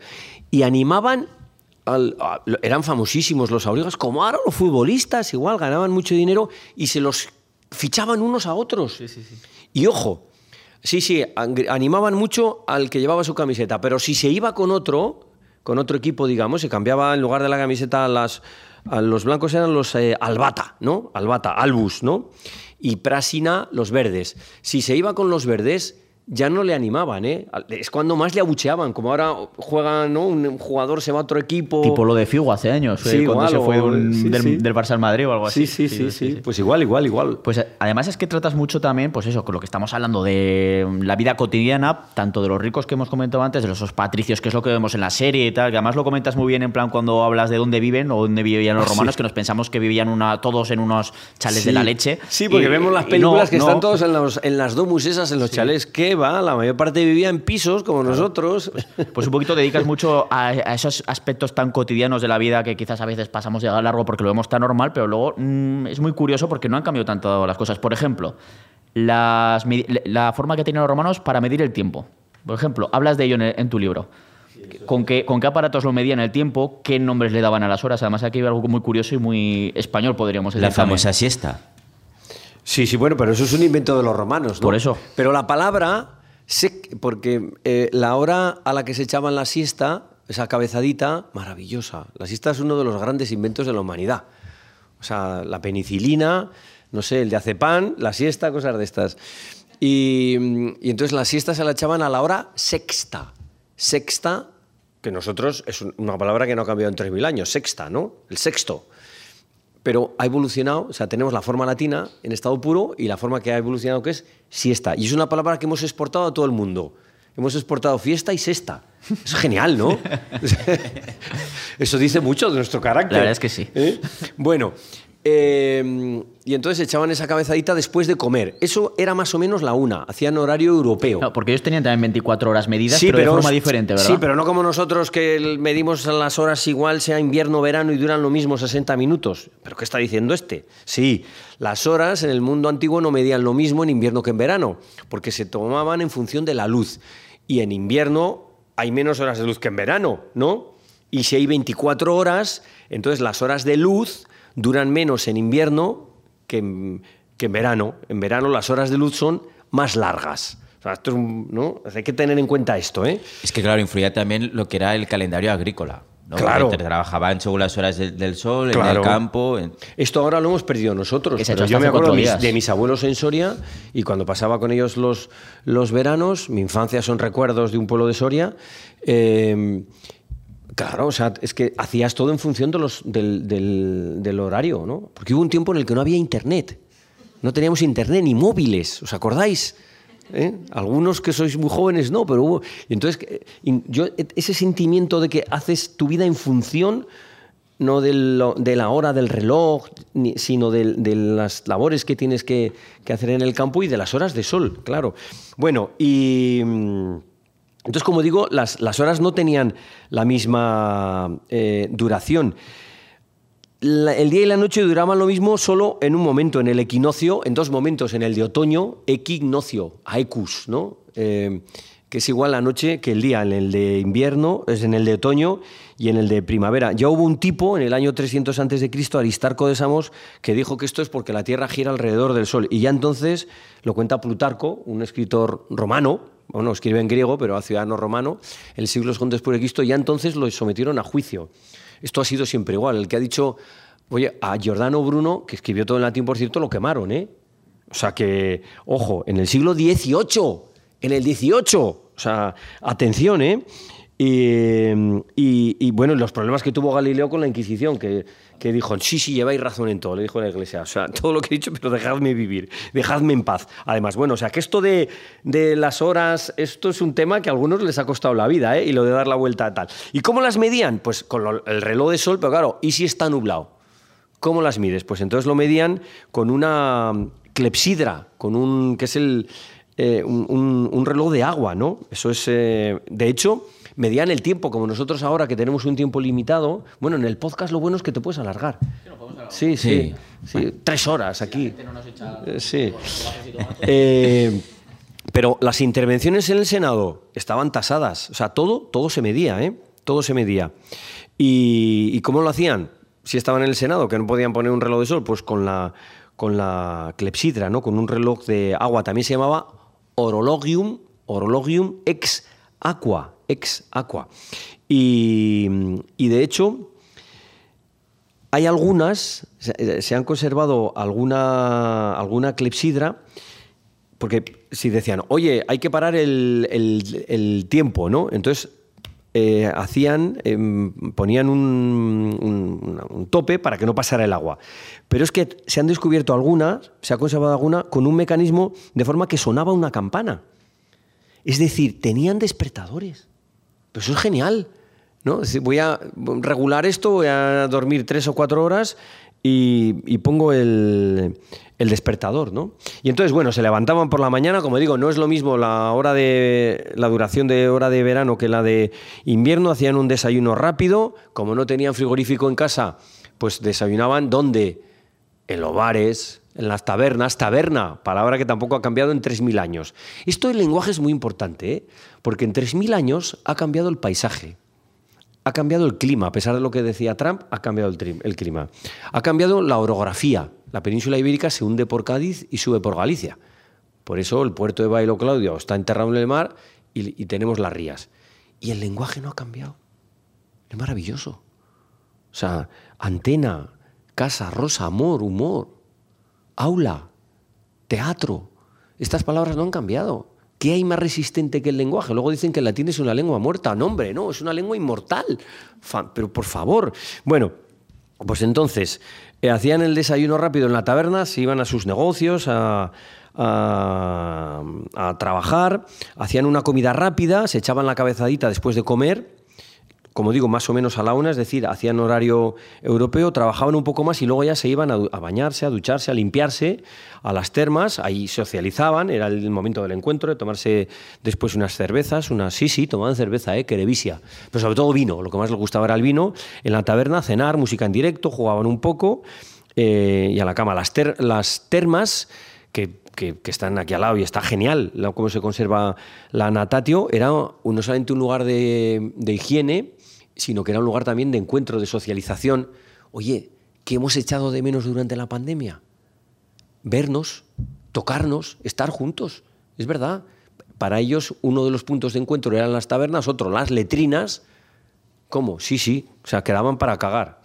Y animaban. al- a- eran famosísimos los aurigas, como ahora los futbolistas, igual ganaban mucho dinero y se los fichaban unos a otros. Y ojo, sí, sí, animaban mucho al que llevaba su camiseta, pero si se iba con otro, con otro equipo, digamos, se cambiaba en lugar de la camiseta las, a los blancos eran los eh, albata, ¿no? Albata, albus, ¿no? Y Prasina, los verdes. Si se iba con los verdes, ya no le animaban, ¿eh? Es cuando más le abucheaban, como ahora juegan, ¿no? Un jugador se va a otro equipo. Tipo lo de Figo hace años, Sí, eh, cuando igual, se fue de o- un- sí, del, sí. del Barça al Madrid o algo así. Sí, sí, sí, sí, Pues igual, igual, igual. Pues eh, además es que tratas mucho también, pues eso, con lo que estamos hablando de la vida cotidiana, tanto de los ricos que hemos comentado antes, de los esos patricios, que es lo que vemos en la serie y tal, que además lo comentas muy bien en plan cuando hablas de dónde viven o dónde vivían los romanos, que nos pensamos que vivían una, todos en unos chales de la leche. Sí, porque Y- vemos las películas no, que no. están todos en, los- en las domus esas, en los chalés. Qué Eva, la mayor parte vivía en pisos como nosotros. Pues un poquito dedicas mucho a, a esos aspectos tan cotidianos de la vida que quizás a veces pasamos de largo porque lo vemos tan normal, pero luego mm, es muy curioso porque no han cambiado tanto las cosas. Por ejemplo, las la forma que tenían los romanos para medir el tiempo. Por ejemplo, hablas de ello en, el- en tu libro. ¿Con qué, ¿Con qué aparatos lo medían el tiempo? ¿Qué nombres le daban a las horas? Además, aquí hay algo muy curioso y muy español, podríamos decir. La también. famosa siesta. Sí, sí, bueno, pero eso es un invento de los romanos, ¿no? Por eso. Pero la palabra, porque eh, la hora a la que se echaban la siesta, esa cabezadita, maravillosa. La siesta es uno de los grandes inventos de la humanidad. O sea, la penicilina, no sé, el de azepán, la siesta, cosas de estas. Y, y entonces la siesta se la echaban a la hora sexta. Sexta, que nosotros es un- una palabra que no ha cambiado en 3.000 años, sexta, ¿no? El sexto pero ha evolucionado, o sea, tenemos la forma latina en estado puro y la forma que ha evolucionado que es siesta. Y es una palabra que hemos exportado a todo el mundo. Hemos exportado fiesta y sexta. Es genial, ¿no? Eso dice mucho de nuestro carácter. La verdad es que sí. ¿Eh? Bueno, eh, y entonces echaban esa cabezadita después de comer. Eso era más o menos la una. Hacían horario europeo. No, porque ellos tenían también 24 horas medidas, pero, de forma diferente, ¿verdad? Sí, pero no como nosotros que medimos las horas igual, sea invierno o verano y duran lo mismo 60 minutos. ¿Pero qué está diciendo este? Sí, las horas en el mundo antiguo no medían lo mismo en invierno que en verano, porque se tomaban en función de la luz. Y en invierno hay menos horas de luz que en verano, ¿no? Y si hay 24 horas, entonces las horas de luz duran menos en invierno que en, que en verano. En verano las horas de luz son más largas. O sea, esto es un- ¿no? Hay que tener en cuenta esto, ¿eh? Es que, claro, influía también lo que era el calendario agrícola. ¿no? Claro. Porque trabajaban según las horas del, del sol, en el campo. en- Esto ahora lo hemos perdido nosotros. Pero yo me acuerdo mis, de mis abuelos en Soria y cuando pasaba con ellos los, los veranos, mi infancia son recuerdos de un pueblo de Soria. eh, claro, o sea, es que hacías todo en función de los, del, del- horario, ¿no? Porque hubo un tiempo en el que no había internet. No teníamos internet ni móviles, ¿os acordáis? ¿Eh? Algunos que sois muy jóvenes no, pero hubo. entonces, eh, yo, ese sentimiento de que haces tu vida en función no de, la hora del reloj, sino de, de las labores que tienes que, que hacer en el campo y de las horas de sol, claro. Bueno, y. Entonces, como digo, las, horas no tenían la misma eh, duración. El día y la noche duraban lo mismo solo en un momento, en el equinoccio, en dos momentos, en el de otoño, equignocio, aecus, ¿no? Eh, que es igual la noche que el día, en el de invierno, es en el de otoño y en el de primavera. Ya hubo un tipo en el año 300 a.C., Aristarco de Samos, que dijo que esto es porque la Tierra gira alrededor del Sol. Y ya entonces lo cuenta Plutarco, un escritor romano, bueno, escribe en griego, pero a ciudadano romano, el siglo II después de Cristo, ya entonces lo sometieron a juicio. Esto ha sido siempre igual. El que ha dicho, oye, a Giordano Bruno, que escribió todo en latín, por cierto, lo quemaron, ¿eh? O sea que, ojo, en el siglo XVIII, en el XVIII, o sea, atención, ¿eh? Y, bueno, los problemas que tuvo Galileo con la Inquisición, que, dijo, sí, sí, lleváis razón en todo, le dijo la Iglesia. O sea, todo lo que he dicho, pero dejadme vivir, dejadme en paz. Además, bueno, o sea, que esto de, las horas, esto es un tema que a algunos les ha costado la vida, ¿eh? Y lo de dar la vuelta a tal. ¿Y cómo las medían? Pues con el reloj de sol, pero claro, ¿y si está nublado? ¿Cómo las mides? Pues entonces lo medían con una clepsidra, con un que es el eh, un reloj de agua, ¿no? Eso es, eh, de hecho, medían el tiempo, como nosotros ahora que tenemos un tiempo limitado. Bueno, en el podcast lo bueno es que te puedes alargar. Sí, sí, sí, tres horas aquí. Eh, Sí. Eh, pero las intervenciones en el Senado estaban tasadas, o sea, todo, todo se medía, ¿eh? Todo se medía. ¿Y, y cómo lo hacían? Si estaban en el Senado, que no podían poner un reloj de sol, pues con la, con la clepsidra, ¿no? Con un reloj de agua. También se llamaba orologium, orologium ex aqua, ex aqua. Y, y de hecho, hay algunas, se han conservado alguna, alguna clepsidra, porque si decían, oye, hay que parar el, tiempo, ¿no? Entonces eh, hacían, em, ponían un- un tope para que no pasara el agua. Pero es que se han descubierto algunas, se ha conservado alguna, con un mecanismo de forma que sonaba una campana. Es decir, tenían despertadores. Pero eso es genial. ¿no? Voy a regular esto, voy a dormir tres o cuatro horas y, pongo el, despertador, ¿no? Y entonces, bueno, se levantaban por la mañana, como digo, no es lo mismo la hora de la duración de hora de verano que la de invierno, hacían un desayuno rápido, como no tenían frigorífico en casa, pues desayunaban ¿dónde? En los bares, en las tabernas, taberna, palabra que tampoco ha cambiado en 3.000 años. Esto del lenguaje es muy importante, ¿eh? porque en 3.000 años ha cambiado el paisaje. Ha cambiado el clima, a pesar de lo que decía Trump, ha cambiado el, clima. Ha cambiado la orografía. La península ibérica se hunde por Cádiz y sube por Galicia. Por eso el puerto de Bailo Claudio está enterrado en el mar y, y tenemos las rías. Y el lenguaje no ha cambiado. Es maravilloso. O sea, antena, casa, rosa, amor, humor, aula, teatro. Estas palabras no han cambiado. ¿Qué hay más resistente que el lenguaje? Luego dicen que el latín es una lengua muerta. No, hombre, no, es una lengua inmortal. pero por favor. Bueno, pues entonces, eh, hacían el desayuno rápido en la taberna, se iban a sus negocios, a, a trabajar, hacían una comida rápida, se echaban la cabezadita después de comer como digo, más o menos a la una, es decir, hacían horario europeo, trabajaban un poco más y luego ya se iban a, bañarse, a ducharse, a limpiarse a las termas, ahí socializaban, era el momento del encuentro, de tomarse después unas cervezas, unas, sí, sí, tomaban cerveza, ¿eh? Querevisia, pero sobre todo vino, lo que más les gustaba era el vino, en la taberna, cenar, música en directo, jugaban un poco eh, y a la cama. Las, las termas, que que, están aquí al lado y está genial cómo se conserva la Natatio, era no solamente un lugar de, de, higiene, sino que era un lugar también de encuentro, de socialización. Oye, ¿qué hemos echado de menos durante la pandemia? Vernos, tocarnos, estar juntos. Es verdad. Para ellos uno de los puntos de encuentro eran las tabernas, otro las letrinas. ¿Cómo? Sí, sí. O sea, quedaban para cagar.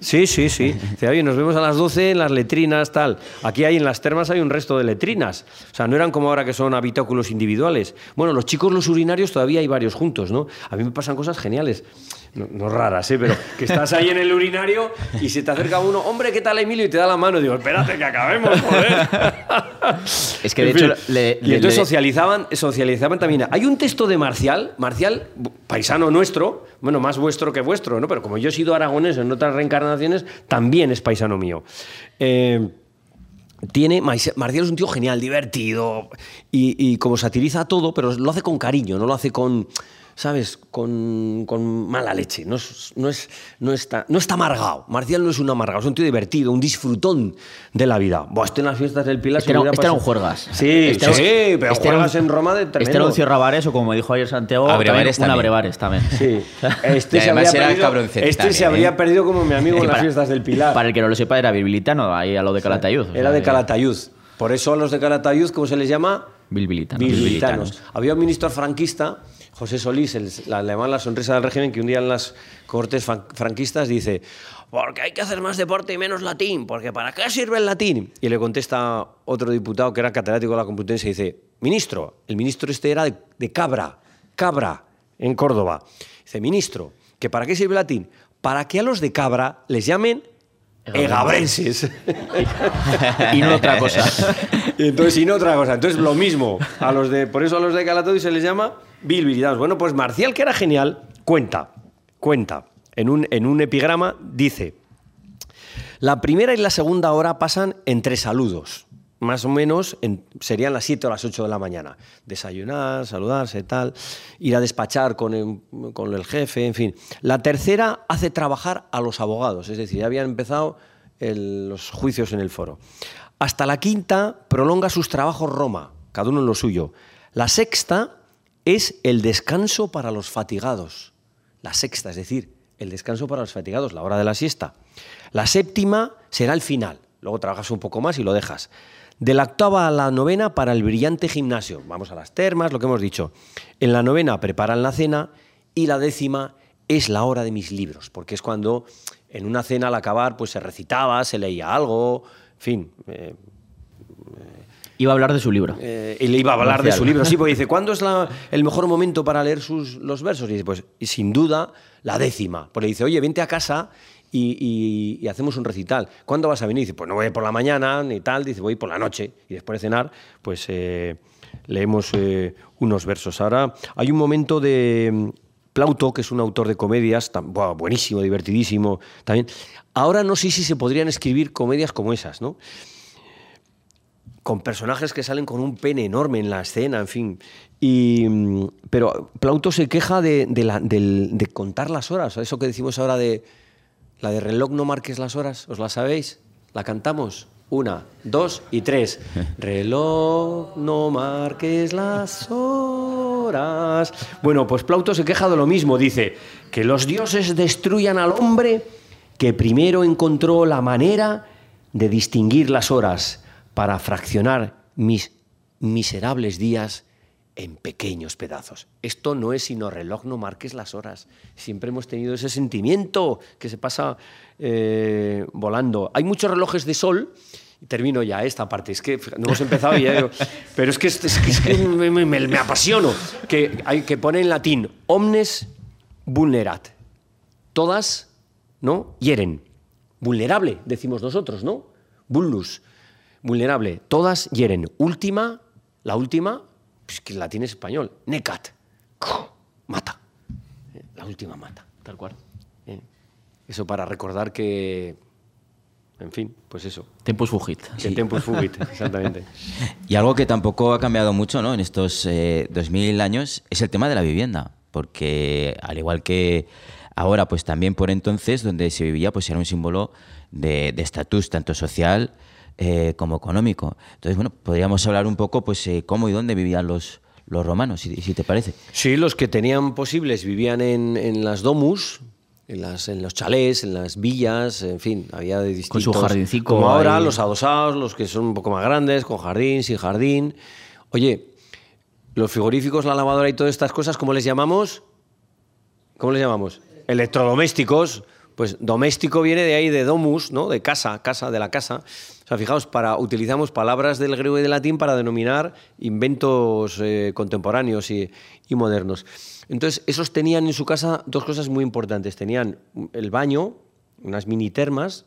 Sí, sí, sí. Dice, oye, nos vemos a las 12 en las letrinas, tal. Aquí hay en las termas hay un resto de letrinas. O sea, no eran como ahora que son habitáculos individuales. Bueno, los chicos, los urinarios, todavía hay varios juntos, ¿no? A mí me pasan cosas geniales no, raras, ¿eh? pero que estás ahí en el urinario y se te acerca uno, hombre, ¿qué tal Emilio? Y te da la mano y digo, espérate que acabemos, joder. Es que de hecho... y entonces Socializaban, socializaban también. Hay un texto de Marcial, Marcial, paisano nuestro, bueno, más vuestro que vuestro, ¿no? pero como yo he sido aragonés en otras reencarnaciones, también es paisano mío. Eh, tiene Marcial es un tío genial, divertido y, y, como satiriza todo, pero lo hace con cariño, no lo hace con ¿sabes? Con, mala leche. No, no, es, no, está, no está amargado. Marcial no es un amargado, es un tío divertido, un disfrutón de la vida. Buah, este en las fiestas del Pilar este, era, este era un juergas. Sí, este sí, pero este juergas en Roma de tremendo. Este era un cierra o como me dijo ayer Santiago, abrebares también, un abrebares también. Sí. Este, se habría, perdido, este se habría ¿eh? perdido como mi amigo en las fiestas del Pilar. Para el que no lo sepa, era bilbilitano, ahí a lo de Calatayud. era de Calatayud. Por eso a los de Calatayud, ¿cómo se les llama? Bilbilitanos. Bilbilitanos. Había un ministro franquista José Solís, el, alemán La Sonrisa del Régimen, que un día en las cortes franquistas dice, porque hay que hacer más deporte y menos latín, porque ¿para qué sirve el latín? Y le contesta otro diputado que era catedrático de la Complutense y dice, ministro, el ministro este era de, Cabra, Cabra, en Córdoba. Dice, ministro, ¿que para qué sirve el latín? Para que a los de Cabra les llamen egabrenses. y no otra cosa. Entonces, y no otra cosa. Entonces, lo mismo. A los de, por eso a los de Calatodi se les llama bilbilitanos. Bueno, pues Marcial, que era genial, cuenta, cuenta. En un, en un epigrama dice, la primera y la segunda hora pasan entre saludos. Más o menos serían las 7 o las 8 de la mañana. Desayunar, saludarse, tal, ir a despachar con el, con el jefe, en fin. La tercera hace trabajar a los abogados, es decir, ya habían empezado los juicios en el foro. Hasta la quinta prolonga sus trabajos Roma, cada uno en lo suyo. La sexta es el descanso para los fatigados. La sexta, es decir, el descanso para los fatigados, la hora de la siesta. La séptima será el final. Luego trabajas un poco más y lo dejas. De la octava a la novena para el brillante gimnasio. Vamos a las termas, lo que hemos dicho. En la novena preparan la cena y la décima es la hora de mis libros, porque es cuando en una cena al acabar pues se recitaba, se leía algo, en fin, eh, Iba a hablar de su libro. Eh, y le iba a hablar de su libro, sí, porque dice, ¿cuándo es el mejor momento para leer sus, los versos? Y dice, pues sin duda la décima. Porque dice, oye, vente a casa y, hacemos un recital. ¿Cuándo vas a venir? dice, pues no voy por la mañana ni tal, dice, voy por la noche. Y después de cenar, pues eh, leemos eh, unos versos. Ahora hay un momento de, Plauto, que es un autor de comedias, buenísimo, divertidísimo, también. Ahora no sé si se podrían escribir comedias como esas, ¿no? Con personajes que salen con un pene enorme en la escena, en fin. Y, mm, pero Plauto se queja de, de contar las horas, eso que decimos ahora de la de reloj no marques las horas, ¿os la sabéis? ¿La cantamos? Una, dos y tres. Reloj, no marques las horas. Bueno, pues Plauto se queja de lo mismo. Dice que los dioses destruyan al hombre que primero encontró la manera de distinguir las horas para fraccionar mis miserables días en pequeños pedazos. Esto no es sino reloj, no marques las horas. Siempre hemos tenido ese sentimiento que se pasa eh, volando. Hay muchos relojes de sol. Y termino ya esta parte, es que no hemos empezado ya, pero es que, me, apasiono, que, hay, que pone en latín, omnes vulnerat, todas, ¿no? Hieren. Vulnerable, decimos nosotros, ¿no? Vulnus, vulnerable, todas hieren. Última, la última, pues que la tiene español, necat, mata. Eh, la última mata. Tal cual. Eh, eso para recordar que, en fin, pues eso. Tempus fugit. tempus fugit, exactamente. Y algo que tampoco ha cambiado mucho ¿no? en estos eh, 2000 años es el tema de la vivienda, porque al igual que ahora, pues también por entonces, donde se vivía, pues era un símbolo de estatus, tanto social eh, como económico. Entonces, bueno, podríamos hablar un poco, pues, eh, cómo y dónde vivían los, los romanos, si, te parece. Sí, los que tenían posibles vivían en, en las domus, en, las, en, los chalés, en las villas, en fin, había de distintos... Con su jardincito. Como ahora, los adosados, los que son un poco más grandes, con jardín, sin jardín. Oye, los frigoríficos, la lavadora y todas estas cosas, ¿cómo les llamamos? ¿Cómo les llamamos? Electrodomésticos. Pues doméstico viene de ahí, de domus, ¿no? De casa, casa, de la casa. O sea, fijaos, para, utilizamos palabras del griego y del latín para denominar inventos eh, contemporáneos y, modernos. Entonces, esos tenían en su casa dos cosas muy importantes. Tenían el baño, unas mini termas,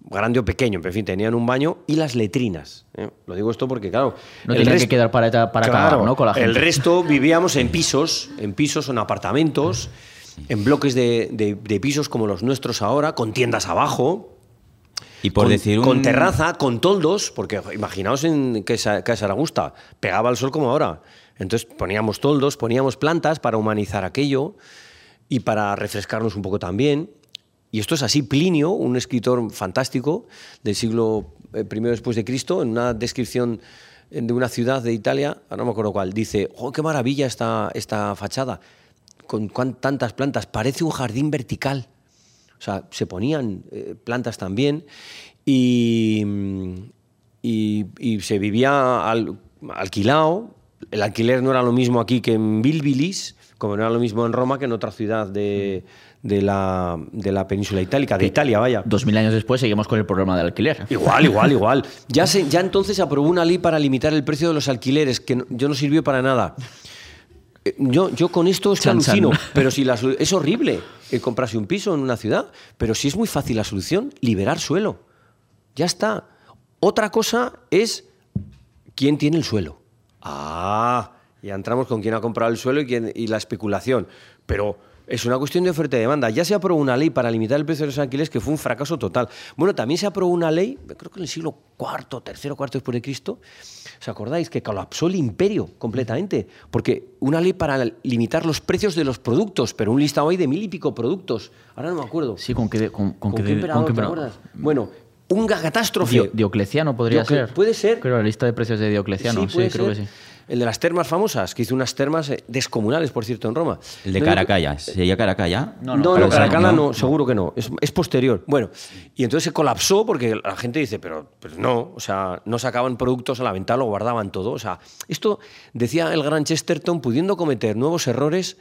grande o pequeño, pero en fin, tenían un baño y las letrinas. ¿eh? Lo digo esto porque, claro. No tenía que quedar para, para claro, ¿no? Con la gente. El resto vivíamos en pisos, en pisos o en apartamentos en bloques de, pisos como los nuestros ahora, con tiendas abajo. Y por con, decir con terraza, con toldos, porque imaginaos en que Saragusta pegaba el sol como ahora. Entonces poníamos toldos, poníamos plantas para humanizar aquello y para refrescarnos un poco también. Y esto es así. Plinio, un escritor fantástico del siglo I después de Cristo, en una descripción de una ciudad de Italia, no me acuerdo cuál, dice, ¡oh, qué maravilla esta, esta fachada! con tantas plantas, parece un jardín vertical. O sea, se ponían eh, plantas también y, y, se vivía alquilado. El alquiler no era lo mismo aquí que en Bilbilis, como no era lo mismo en Roma que en otra ciudad de, la, de la península itálica, de Italia, vaya. Dos mil años después seguimos con el problema del alquiler. Igual, igual, igual. Ya, se, ya entonces aprobó una ley para limitar el precio de los alquileres, que yo no sirvió para nada. Eh, yo, yo con esto es alucino, pero si la, es horrible comprarse un piso en una ciudad, pero si es muy fácil la solución, liberar suelo. Ya está. Otra cosa es quién tiene el suelo. Ah, ya entramos con quién ha comprado el suelo y, quién, y la especulación. Pero es una cuestión de oferta y demanda. Ya se aprobó una ley para limitar el precio de los alquileres que fue un fracaso total. Bueno, también se aprobó una ley, creo que en el siglo IV, tercero, cuarto después de Cristo, ¿os acordáis? Que colapsó el imperio completamente. Porque una ley para limitar los precios de los productos, pero un listado ahí de mil y pico productos. Ahora no me acuerdo. Sí, con qué, con, con, qué, emperador, ¿te acuerdas? Bueno, un catástrofe. Diocleciano podría ser. Puede ser. Creo la lista de precios de Diocleciano. Sí, creo que sí el de las termas famosas, que hizo unas termas eh, descomunales, por cierto, en Roma. El de Caracalla, ¿sería Caracalla? No, no, no, Caracalla no, seguro que no, es, posterior. Bueno, y entonces se colapsó porque la gente dice, pero, pero no, o sea, no sacaban productos a la venta, lo guardaban todo. O sea, esto decía el gran Chesterton, pudiendo cometer nuevos errores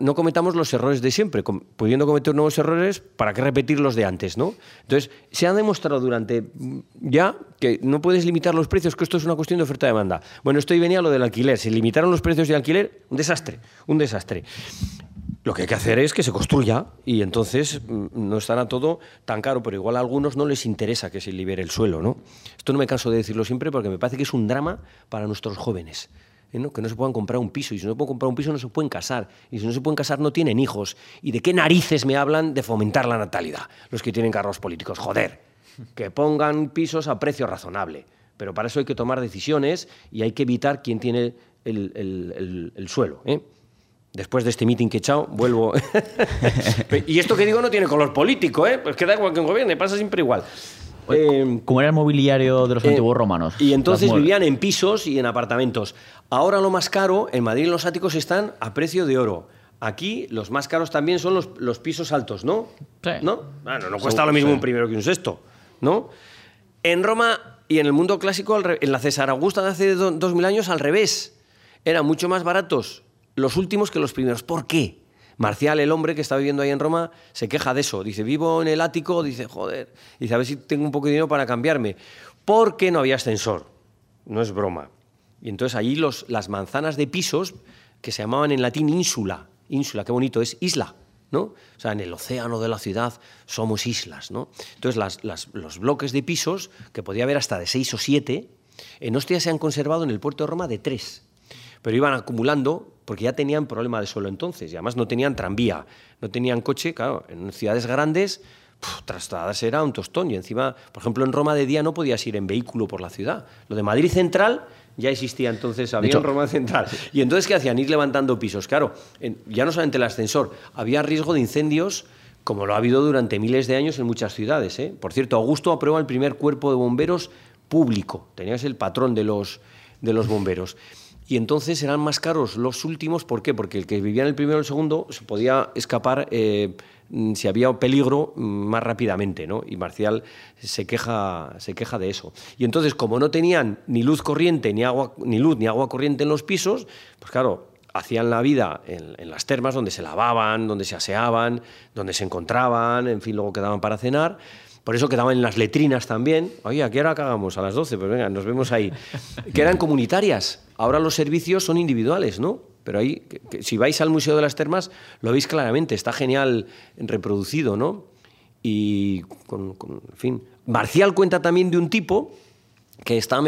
no cometamos los errores de siempre, pudiendo cometer nuevos errores, ¿para qué repetir los de antes? ¿no? Entonces, se ha demostrado durante ya que no puedes limitar los precios, que esto es una cuestión de oferta-demanda. Bueno, esto y venía lo del alquiler. Se limitaron los precios de alquiler, un desastre, un desastre. Lo que hay que hacer es que se construya y entonces mm, no estará todo tan caro, pero igual a algunos no les interesa que se libere el suelo. ¿no? Esto no me canso de decirlo siempre porque me parece que es un drama para nuestros jóvenes. ¿Eh? ¿no? que no se puedan comprar un piso, y si no se pueden comprar un piso no se pueden casar, y si no se pueden casar no tienen hijos. ¿Y de qué narices me hablan de fomentar la natalidad? Los que tienen cargos políticos, joder, que pongan pisos a precio razonable. Pero para eso hay que tomar decisiones y hay que evitar quién tiene el, suelo. ¿eh? Después de este meeting que he echado, vuelvo. y esto que digo no tiene color político, ¿eh? Pues queda igual que un gobierno, pasa siempre igual. Eh, ¿Cómo era el mobiliario de los eh, antiguos romanos? Y entonces vivían en pisos y en apartamentos. Ahora lo más caro, en Madrid los áticos están a precio de oro. Aquí los más caros también son los, los pisos altos, ¿no? Sí. ¿No? Bueno, no cuesta lo mismo un primero que un sexto, ¿no? En Roma y en el mundo clásico, en la César Augusta de hace dos mil años, al revés. Eran mucho más baratos los últimos que los primeros. ¿Por qué? Marcial, el hombre que está viviendo ahí en Roma, se queja de eso. Dice, vivo en el ático, dice, joder, dice, a ver si tengo un poco de dinero para cambiarme. Porque no había ascensor. No es broma. Y entonces allí los, las manzanas de pisos, que se llamaban en latín ínsula, ínsula, qué bonito, es isla. ¿no? O sea, en el océano de la ciudad somos islas, ¿no? Entonces, los bloques de pisos, que podía haber hasta de seis o siete, en Ostia se han conservado en el puerto de Roma de tres pero iban acumulando porque ya tenían problema de suelo entonces y además no tenían tranvía, no tenían coche, claro, en ciudades grandes trasladarse era un tostón y encima, por ejemplo, en Roma de día no podías ir en vehículo por la ciudad. Lo de Madrid Central ya existía entonces, había en Roma Central. Y entonces, ¿qué hacían? Ir levantando pisos. Claro, ya no solamente el ascensor, había riesgo de incendios como lo ha habido durante miles de años en muchas ciudades. ¿eh? Por cierto, Augusto aprueba el primer cuerpo de bomberos público. Tenías el patrón de los, de los bomberos y entonces eran más caros los últimos. ¿Por qué? Porque el que vivía en el primero o el segundo se podía escapar eh, mm, si había peligro mm, más rápidamente, ¿no? Y Marcial se queja, se queja de eso. Y entonces, como no tenían ni luz corriente, ni agua, ni luz, ni agua corriente en los pisos, pues claro, hacían la vida en, en, las termas donde se lavaban, donde se aseaban, donde se encontraban, en fin, luego quedaban para cenar. Por eso quedaban en las letrinas también. Oye, ¿a qué hora cagamos? A las 12, pues venga, nos vemos ahí. que eran comunitarias. Ahora los servicios son individuales, ¿no? Pero ahí, si vais al Museo de las Termas, lo veis claramente, está genial reproducido, ¿no? Y, con, en fin, Marcial cuenta también de un tipo que, está,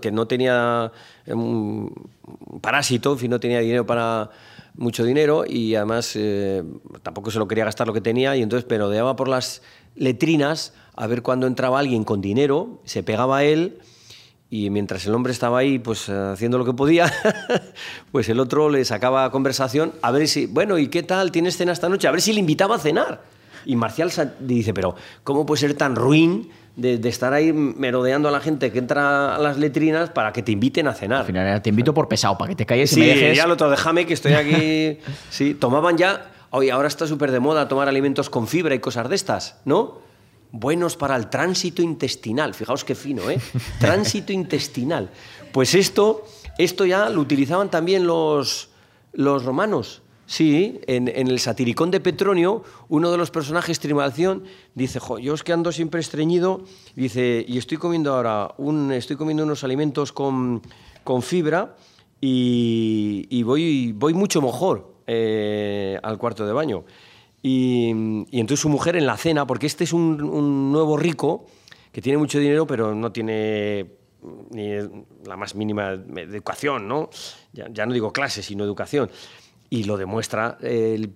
que no tenía un parásito, en fin, no tenía dinero para mucho dinero y además eh, tampoco se lo quería gastar lo que tenía y entonces perodeaba por las letrinas a ver cuando entraba alguien con dinero, se pegaba a él y mientras el hombre estaba ahí pues haciendo lo que podía, pues el otro le sacaba conversación a ver si, bueno, ¿y qué tal? ¿Tienes cena esta noche? A ver si le invitaba a cenar. Y Marcial dice, pero ¿cómo puede ser tan ruin de, estar ahí merodeando a la gente que entra a las letrinas para que te inviten a cenar? Al final te invito por pesado, para que te calles y me dejes... ya lo otro, déjame que estoy aquí... sí, tomaban ya... Oye, ahora está súper de moda tomar alimentos con fibra y cosas de estas, ¿no? Buenos para el tránsito intestinal. Fijaos qué fino, ¿eh? Tránsito intestinal. Pues esto, esto ya lo utilizaban también los, los romanos. Sí, en, el satiricón de Petronio, uno de los personajes Trimalción dice, yo es que ando siempre estreñido, dice, y estoy comiendo ahora un, estoy comiendo unos alimentos con, con fibra y, voy, voy mucho mejor eh, al cuarto de baño. Y, entonces su mujer en la cena, porque este es un, nuevo rico que tiene mucho dinero, pero no tiene ni la más mínima educación, ¿no? Ya, no digo clase, sino educación. Y lo demuestra, eh,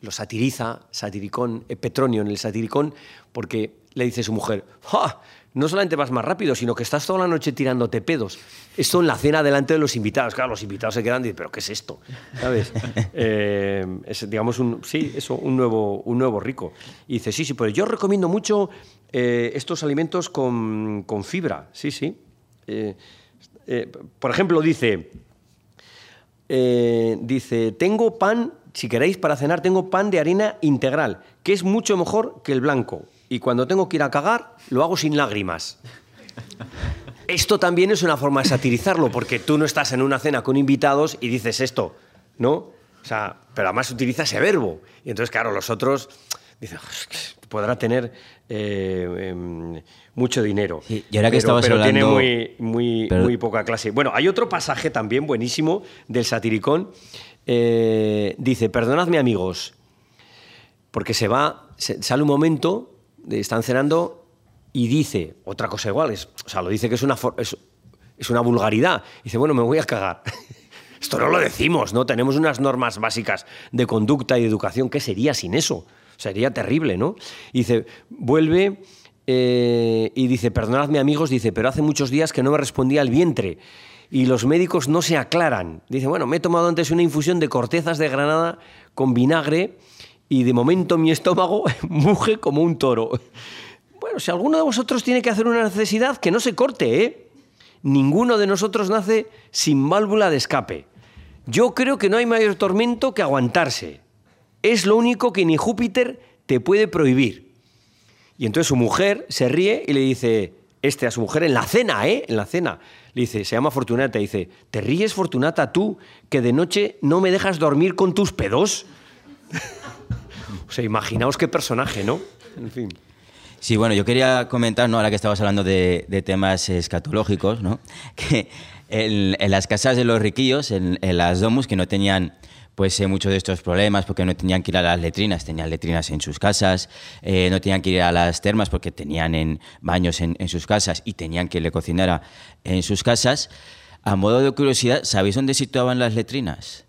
lo satiriza, satiricón, Petronio en el satiricón, porque le dice a su mujer, ¡Ja! No solamente vas más rápido, sino que estás toda la noche tirándote pedos. Esto en la cena delante de los invitados. Claro, los invitados se quedan y dicen, ¿pero qué es esto? ¿Sabes? Eh, es, digamos, un, sí, eso, un nuevo, un nuevo rico. Y dice, sí, sí, pero yo recomiendo mucho eh, estos alimentos con, fibra. Sí, sí. Eh, por ejemplo, dice, dice, tengo pan, si queréis para cenar, tengo pan de harina integral, que es mucho mejor que el blanco y cuando tengo que ir a cagar, lo hago sin lágrimas. Esto también es una forma de satirizarlo, porque tú no estás en una cena con invitados y dices esto, ¿no? O sea, pero además utiliza ese verbo. Y entonces, claro, los otros dicen, podrá tener eh, em, mucho dinero. y ahora que pero, pero tiene muy, muy, muy poca clase. Bueno, hay otro pasaje también buenísimo del satiricón. Eh, dice, perdonadme amigos, porque se va, sale un momento están cenando y dice otra cosa igual, o sea, lo dice que es una es una vulgaridad. dice, bueno, me voy a cagar. Esto no lo decimos, ¿no? Tenemos unas normas básicas de conducta y de educación. ¿Qué sería sin eso? Sería terrible, ¿no? Y dice, vuelve eh, y dice, perdonadme amigos, dice, pero hace muchos días que no me respondía el vientre y los médicos no se aclaran. Dice, bueno, me he tomado antes una infusión de cortezas de granada con vinagre y de momento mi estómago muge como un toro. Bueno, si alguno de vosotros tiene que hacer una necesidad, que no se corte, ¿eh? Ninguno de nosotros nace sin válvula de escape. Yo creo que no hay mayor tormento que aguantarse. Es lo único que ni Júpiter te puede prohibir. Y entonces su mujer se ríe y le dice, este a su mujer en la cena, ¿eh? En la cena. Le dice, se llama Fortunata, dice, ¿te ríes Fortunata tú que de noche no me dejas dormir con tus pedos? O sea, imaginaos qué personaje, ¿no? En fin. Sí, bueno, yo quería comentar, ¿no? ahora que estabas hablando de, temas escatológicos, ¿no? que en, las casas de los riquillos, en, las domus, que no tenían pues eh, muchos de estos problemas porque no tenían que ir a las letrinas, tenían letrinas en sus casas, eh, no tenían que ir a las termas porque tenían en baños en, sus casas y tenían que le cocinara en sus casas. A modo de curiosidad, ¿sabéis dónde situaban las letrinas?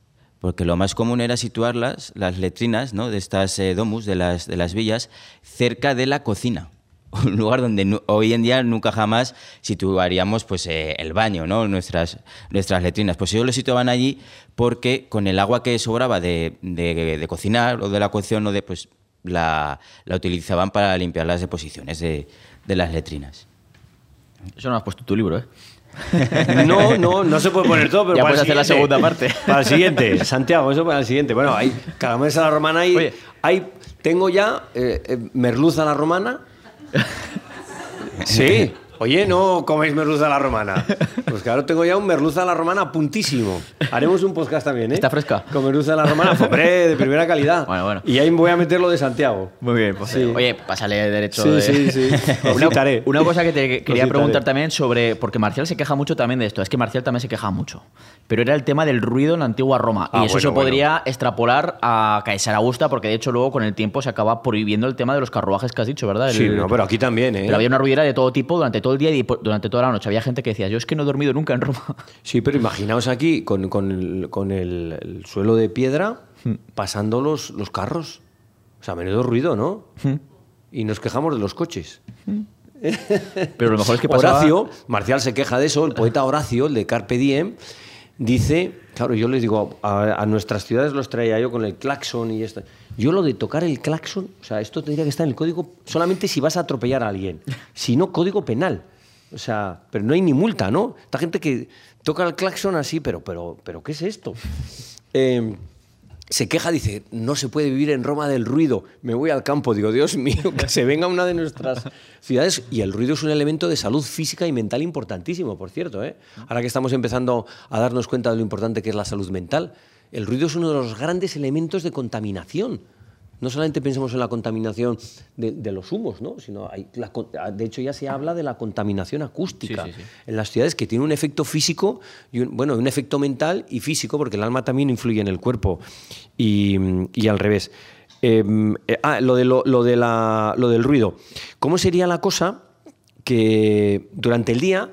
Porque lo más común era situarlas, las letrinas ¿no? de estas eh, domus, de las, de las villas, cerca de la cocina un lugar donde hoy en día nunca jamás situaríamos pues, eh, el baño, ¿no? nuestras, nuestras letrinas. Pues ellos lo situaban allí porque con el agua que sobraba de, de, cocinar o de la cocción, o de, pues, la, la, utilizaban para limpiar las deposiciones de, de las letrinas. Eso no has puesto tu libro, ¿eh? No, no, no se puede poner todo, pero ya para puedes hacer la segunda parte. Para el siguiente, Santiago, eso para el siguiente. Bueno, hay cada mes a la romana hay, hay tengo ya eh, eh, merluza a la romana, Sí. Oye, ¿no coméis merluza a la romana? Pues claro, tengo ya un merluza a la romana puntísimo. Haremos un podcast también, ¿eh? ¿Está fresca? Con merluza a la romana, hombre, de primera calidad. Bueno, bueno. Y ahí voy a meter lo de Santiago. Muy bien, pues Oye, pásale derecho. Sí, sí, sí. una, una, cosa que te quería preguntar también sobre... Porque Marcial se queja mucho también de esto. Es que Marcial también se queja mucho. Pero era el tema del ruido en la antigua Roma. y ah, eso se podría extrapolar a Caesar Augusta, porque de hecho luego con el tiempo se acaba prohibiendo el tema de los carruajes que has dicho, ¿verdad? sí, no, pero aquí también, ¿eh? Pero había una ruidera de todo tipo durante todo el día y durante toda la noche. Había gente que decía, yo es que no he dormido nunca en Roma. Sí, pero imaginaos aquí con, el, suelo de piedra hmm. pasando los, los carros. O sea, menudo ruido, ¿no? Hmm. Y nos quejamos de los coches. Hmm. Pero lo mejor es que pasaba... Horacio, Marcial se queja de eso, el poeta Horacio, el de Carpe Diem, dice, claro, yo les digo, a, nuestras ciudades los traía yo con el claxon y esto. Yo lo de tocar el claxon, o sea, esto tendría que estar en el código solamente si vas a atropellar a alguien, si no código penal. O sea, pero no hay ni multa, ¿no? Esta gente que toca el claxon así, pero, pero, pero ¿qué es esto? Eh, se queja, dice, no se puede vivir en Roma del ruido, me voy al campo. Digo, Dios mío, que se venga una de nuestras ciudades. Y el ruido es un elemento de salud física y mental importantísimo, por cierto. ¿eh? Ahora que estamos empezando a darnos cuenta de lo importante que es la salud mental, el ruido es uno de los grandes elementos de contaminación no solamente pensemos en la contaminación de, los humos, ¿no? sino hay de hecho ya se habla de la contaminación acústica en las ciudades que tiene un efecto físico y un, bueno, un efecto mental y físico porque el alma también influye en el cuerpo y, al revés. Em, eh, ah, lo, de, lo, de la, lo del ruido. ¿Cómo sería la cosa que durante el día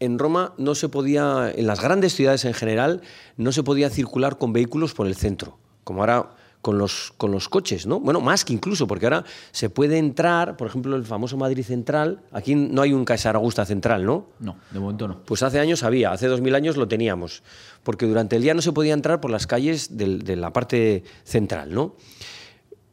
en Roma no se podía, en las grandes ciudades en general, no se podía circular con vehículos por el centro, como ahora con los, con los coches, ¿no? Bueno, más que incluso, porque ahora se puede entrar, por ejemplo, el famoso Madrid Central, aquí no hay un Caesar Augusta Central, ¿no? No, de momento no. Pues hace años había, hace dos mil años lo teníamos, porque durante el día no se podía entrar por las calles de la parte central, ¿no?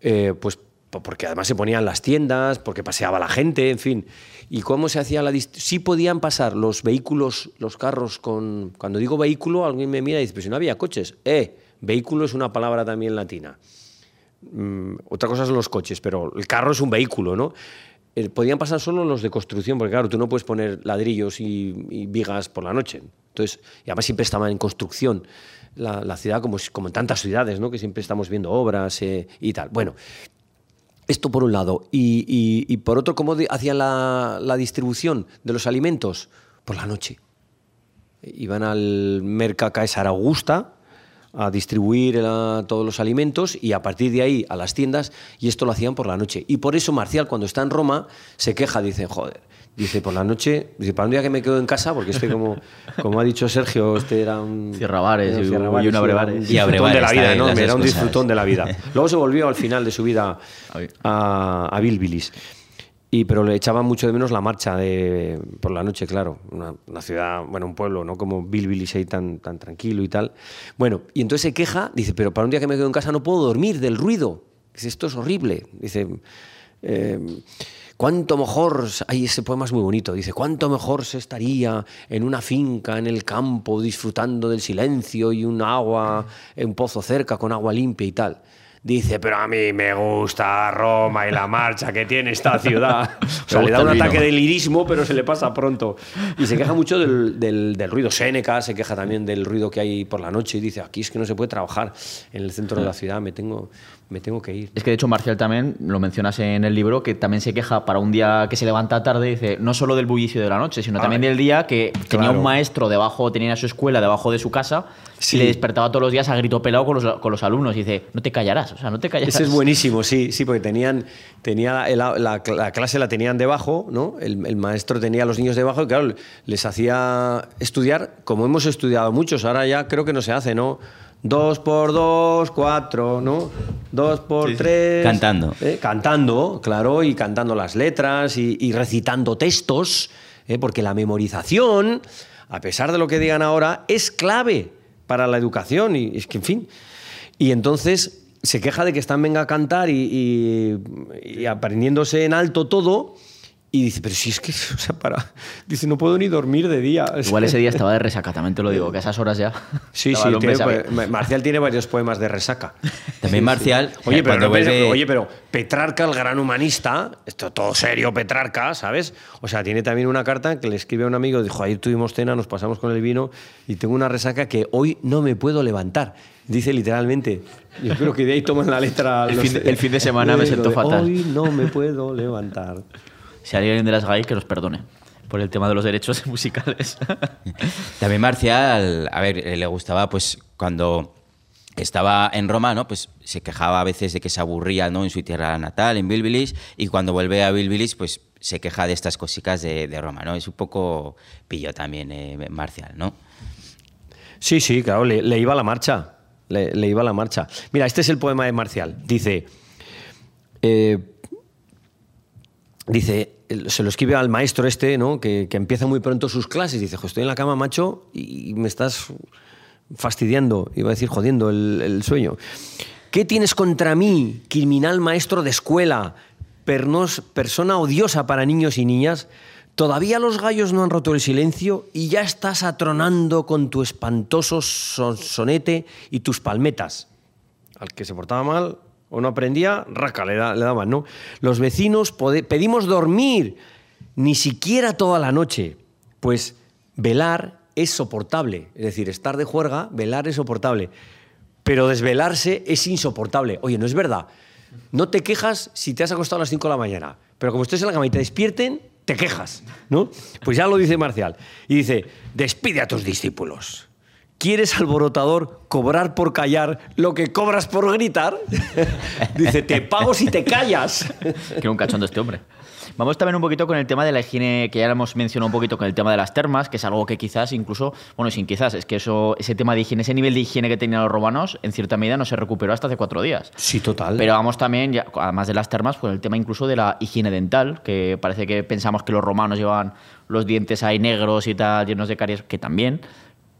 Eh, pues porque además se ponían las tiendas, porque paseaba la gente, en fin. ¿Y cómo se hacía la Sí podían pasar los vehículos, los carros con... Cuando digo vehículo, alguien me mira y dice, pero si no había coches. ¡Eh! Vehículo es una palabra también latina. Mm, otra cosa son los coches, pero el carro es un vehículo, ¿no? Eh, podían pasar solo los de construcción, porque claro, tú no puedes poner ladrillos y, vigas por la noche. Entonces, y además siempre estaba en construcción la, ciudad, como, como, en tantas ciudades, ¿no? que siempre estamos viendo obras eh, y tal. Bueno, esto por un lado. Y, por otro, ¿cómo hacían la, la, distribución de los alimentos? Por la noche. Iban al Merca Caesar Augusta, a distribuir la- todos los alimentos y a partir de ahí a las tiendas y esto lo hacían por la noche. Y por eso Marcial cuando está en Roma se queja, dice, joder, dice por la noche, dice, para un día que me quedo en casa, porque este como, como ha dicho Sergio, este era un... Cierra bares cierra y un abre era bares. un Y abre disfrutón de la vida, ¿no? Era un disfrutón de la vida. Luego se volvió al final de su vida a, a Bilbilis. Y, pero le echaba mucho de menos la marcha de, por la noche, claro. Una, ciudad, bueno, un pueblo, ¿no? Como Bilbilis ahí tan, tan tranquilo y tal. Bueno, y entonces se queja, dice, pero para un día que me quedo en casa no puedo dormir del ruido. Dice, esto es horrible. Dice, eh, cuánto mejor, ay, ese poema es muy bonito, dice, cuánto mejor se estaría en una finca, en el campo, disfrutando del silencio y un agua, un pozo cerca con agua limpia y tal. Dice, pero a mí me gusta Roma y la marcha que tiene esta ciudad. O sea, le da un ataque de lirismo, pero se le pasa pronto. Y se queja mucho del, del- del ruido. Séneca se queja también del ruido que hay por la noche y dice, aquí es que no se puede trabajar en el centro de la ciudad, me tengo, me tengo que ir. Es que de hecho Marcial también, lo mencionas en el libro, que también se queja para un día que se levanta tarde, dice, no solo del bullicio de la noche, sino Ah, también del día que tenía claro. un maestro debajo, tenía su escuela debajo de su casa, Sí. y le despertaba todos los días a grito pelado con los, con los alumnos, y dice, no te callarás, o sea, no te callarás. Ese es buenísimo, sí, sí, porque tenían, tenía la, la- la clase la tenían debajo, ¿no? El, el maestro tenía a los niños debajo y claro, les hacía estudiar, como hemos estudiado muchos, ahora ya creo que no se hace, ¿no? Dos por dos, cuatro, ¿no? Dos por tres. Cantando. ¿eh? Cantando, claro, y cantando las letras y, y recitando textos, ¿eh? porque la memorización, a pesar de lo que digan ahora, es clave para la educación y es que, en fin. Y entonces se queja de que están venga a cantar y, y- y aprendiéndose en alto todo. Y dice, pero si es que, o sea, para. Dice, no puedo ni dormir de día. Igual ese día estaba de resaca, también te lo digo, que a esas horas ya. Sí, sí, tiene- pues, Marcial tiene varios poemas de resaca. También Marcial, Oye, eh, pero, vuelve- oye, pero Petrarca, el gran humanista, esto todo serio, Petrarca, ¿sabes? O sea, tiene también una carta que le escribe a un amigo, dijo, ayer tuvimos cena, nos pasamos con el vino y tengo una resaca que hoy no me puedo levantar. Dice literalmente. Yo creo que de ahí toman la letra. El los- fin de- el fin de semana me siento fatal. Hoy no me puedo levantar. Si hay alguien de las GAI, que nos perdone por el tema de los derechos musicales. También Marcial, a ver, eh, le gustaba pues cuando estaba en Roma, ¿no? Pues se quejaba a veces de que se aburría, ¿no? En su tierra natal, en Bilbilis, y cuando vuelve a Bilbilis, pues se queja de estas cositas de, de Roma, ¿no? Es un poco pillo también eh, Marcial, ¿no? Sí, sí, claro, le, le iba la marcha. Le, le iba la marcha. Mira, este es el poema de Marcial. Dice. eh, dice. Se lo escribe al maestro este, ¿no? Que, empieza muy pronto sus clases. Dice, "Jo, estoy en la cama, macho, y me estás fastidiando, iba a decir jodiendo el, sueño. ¿Qué tienes contra mí, criminal maestro de escuela, pernos- persona odiosa para niños y niñas? Todavía los gallos no han roto el silencio y ya estás atronando con tu espantoso son- sonete y tus palmetas. Al que se portaba mal o no aprendía, raca, le, da- daban, ¿no? Los vecinos pedimos dormir, ni siquiera toda la noche, pues velar es soportable. Es decir, estar de juerga, velar es soportable. Pero desvelarse es insoportable. Oye, no es verdad. No te quejas si te has acostado a las 5 de la mañana, pero como estés en la cama y te despierten, te quejas, ¿no? Pues ya lo dice Marcial. Y dice, despide a tus discípulos. ¿Quieres, alborotador, cobrar por callar lo que cobras por gritar? dice, te pago si te callas. que un cachondo este hombre. Vamos también un poquito con el tema de la higiene, que ya lo hemos mencionado un poquito con el tema de las termas, que es algo que quizás incluso, bueno, sin quizás, es que eso, ese tema de higiene, ese nivel de higiene que tenían los romanos, en cierta medida no se recuperó hasta hace cuatro días. Sí, total. Pero vamos también, ya, además de las termas, por el tema incluso de la higiene dental, que parece que pensamos que los romanos llevaban los dientes ahí negros y tal, llenos de caries, que también.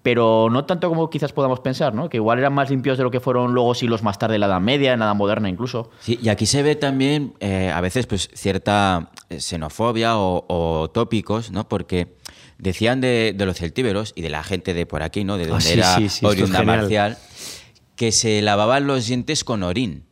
Pero no tanto como quizás podamos pensar, ¿no? Que igual eran más limpios de lo que fueron luego siglos más tarde en la Edad Media, en la Edad Moderna incluso. Sí, y aquí se ve también eh, a veces pues cierta eh, xenofobia o, o tópicos, ¿no? Porque decían de, de los celtíberos y de la gente de por aquí, ¿no? De Ah, donde sí, era sí, sí, oriunda marcial, que se lavaban los dientes con orín,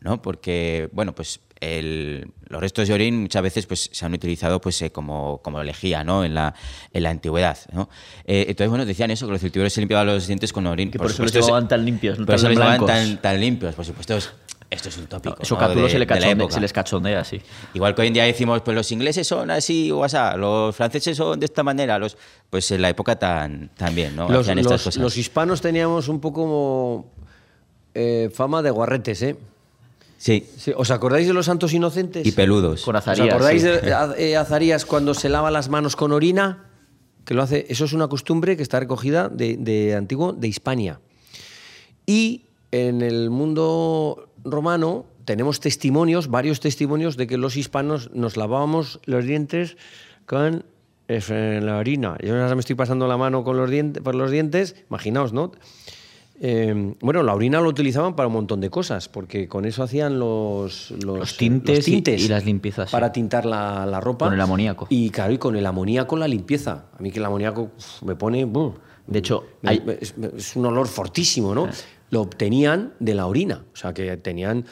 ¿no? Porque, bueno, pues el- los restos de orín muchas veces pues, se han utilizado pues, eh, como, como lejía, ¿no? En la, en la antigüedad, ¿no? Eh, entonces, bueno, decían eso, que los celtíberos se limpiaban los dientes con orín. Que por eso los llevaban tan limpios, Por eso tan los llevaban blancos. tan, tan limpios, por supuesto. esto es un tópico. Eso ¿no? De- se, le cachonde- se les cachondea, sí. Igual que hoy en día decimos, pues los ingleses son así o así, los franceses son de esta manera, los, pues en la época tan, también, ¿no? Los, Hacían estas los- cosas. los hispanos teníamos un poco como, eh, fama de guarretes, ¿eh? Sí, Sí, ¿Os acordáis de los santos inocentes? y peludos. Con ¿Os Azarías. acordáis sí. de a- eh, Azarías cuando se lava las manos con orina? Que lo hace. Eso es una costumbre que está recogida de, de antiguo de Hispania. Y en el mundo romano tenemos testimonios, varios testimonios de que los hispanos nos lavábamos los dientes con eh, la orina. Yo ahora me estoy pasando la mano con los dientes, por los dientes, imaginaos, ¿no? Eh, bueno, la orina lo utilizaban para un montón de cosas, porque con eso hacían los, los, Los tintes y- y las limpiezas, sí. Para tintar la, la ropa. Con el amoníaco. Y claro, y con el amoníaco la limpieza. A mí que el amoníaco uf, me pone... buh, De hecho, me- hay- me- es, es un olor fortísimo, ¿no? Lo obtenían de la orina, o sea que tenían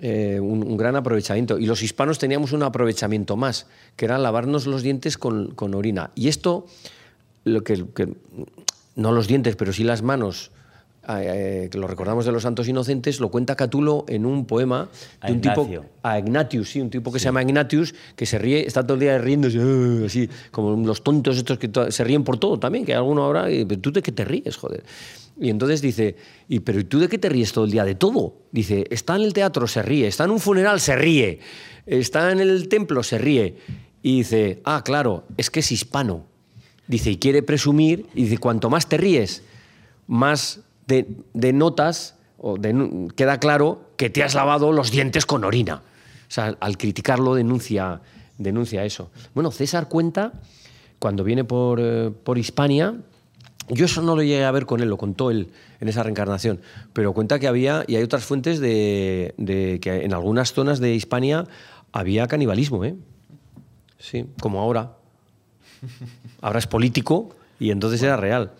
eh, un, un gran aprovechamiento. Y los hispanos teníamos un aprovechamiento más, que era lavarnos los dientes con, con orina. Y esto, lo que, que- no los dientes, pero sí las manos, eh, eh, que lo recordamos de los santos inocentes, lo cuenta Catulo en un poema A de un tipo a Ignatius, sí, un tipo que se llama Ignatius, que se ríe, está todo el día riéndose, "Ah", así, como los tontos estos que se ríen por todo también, que hay alguno ahora, y, "¿Pero ¿tú de qué te ríes, joder? Y entonces dice, ¿y pero ¿y tú de qué te ríes todo el día? De todo. Dice, está en el teatro, se ríe, está en un funeral, se ríe, está en el templo, se ríe. Y dice, ah, claro, es que es hispano. Dice, y quiere presumir, y dice, cuanto más te ríes, más de, notas, o de- queda claro que te has lavado los dientes con orina. O sea, al criticarlo denuncia, denuncia eso. Bueno, César cuenta, cuando viene por, eh, por Hispania, yo eso no lo llegué a ver con él, lo contó él en esa reencarnación, pero cuenta que había, y hay otras fuentes de, de que en algunas zonas de Hispania había canibalismo, ¿eh? Sí, como ahora. Ahora es político y entonces era real.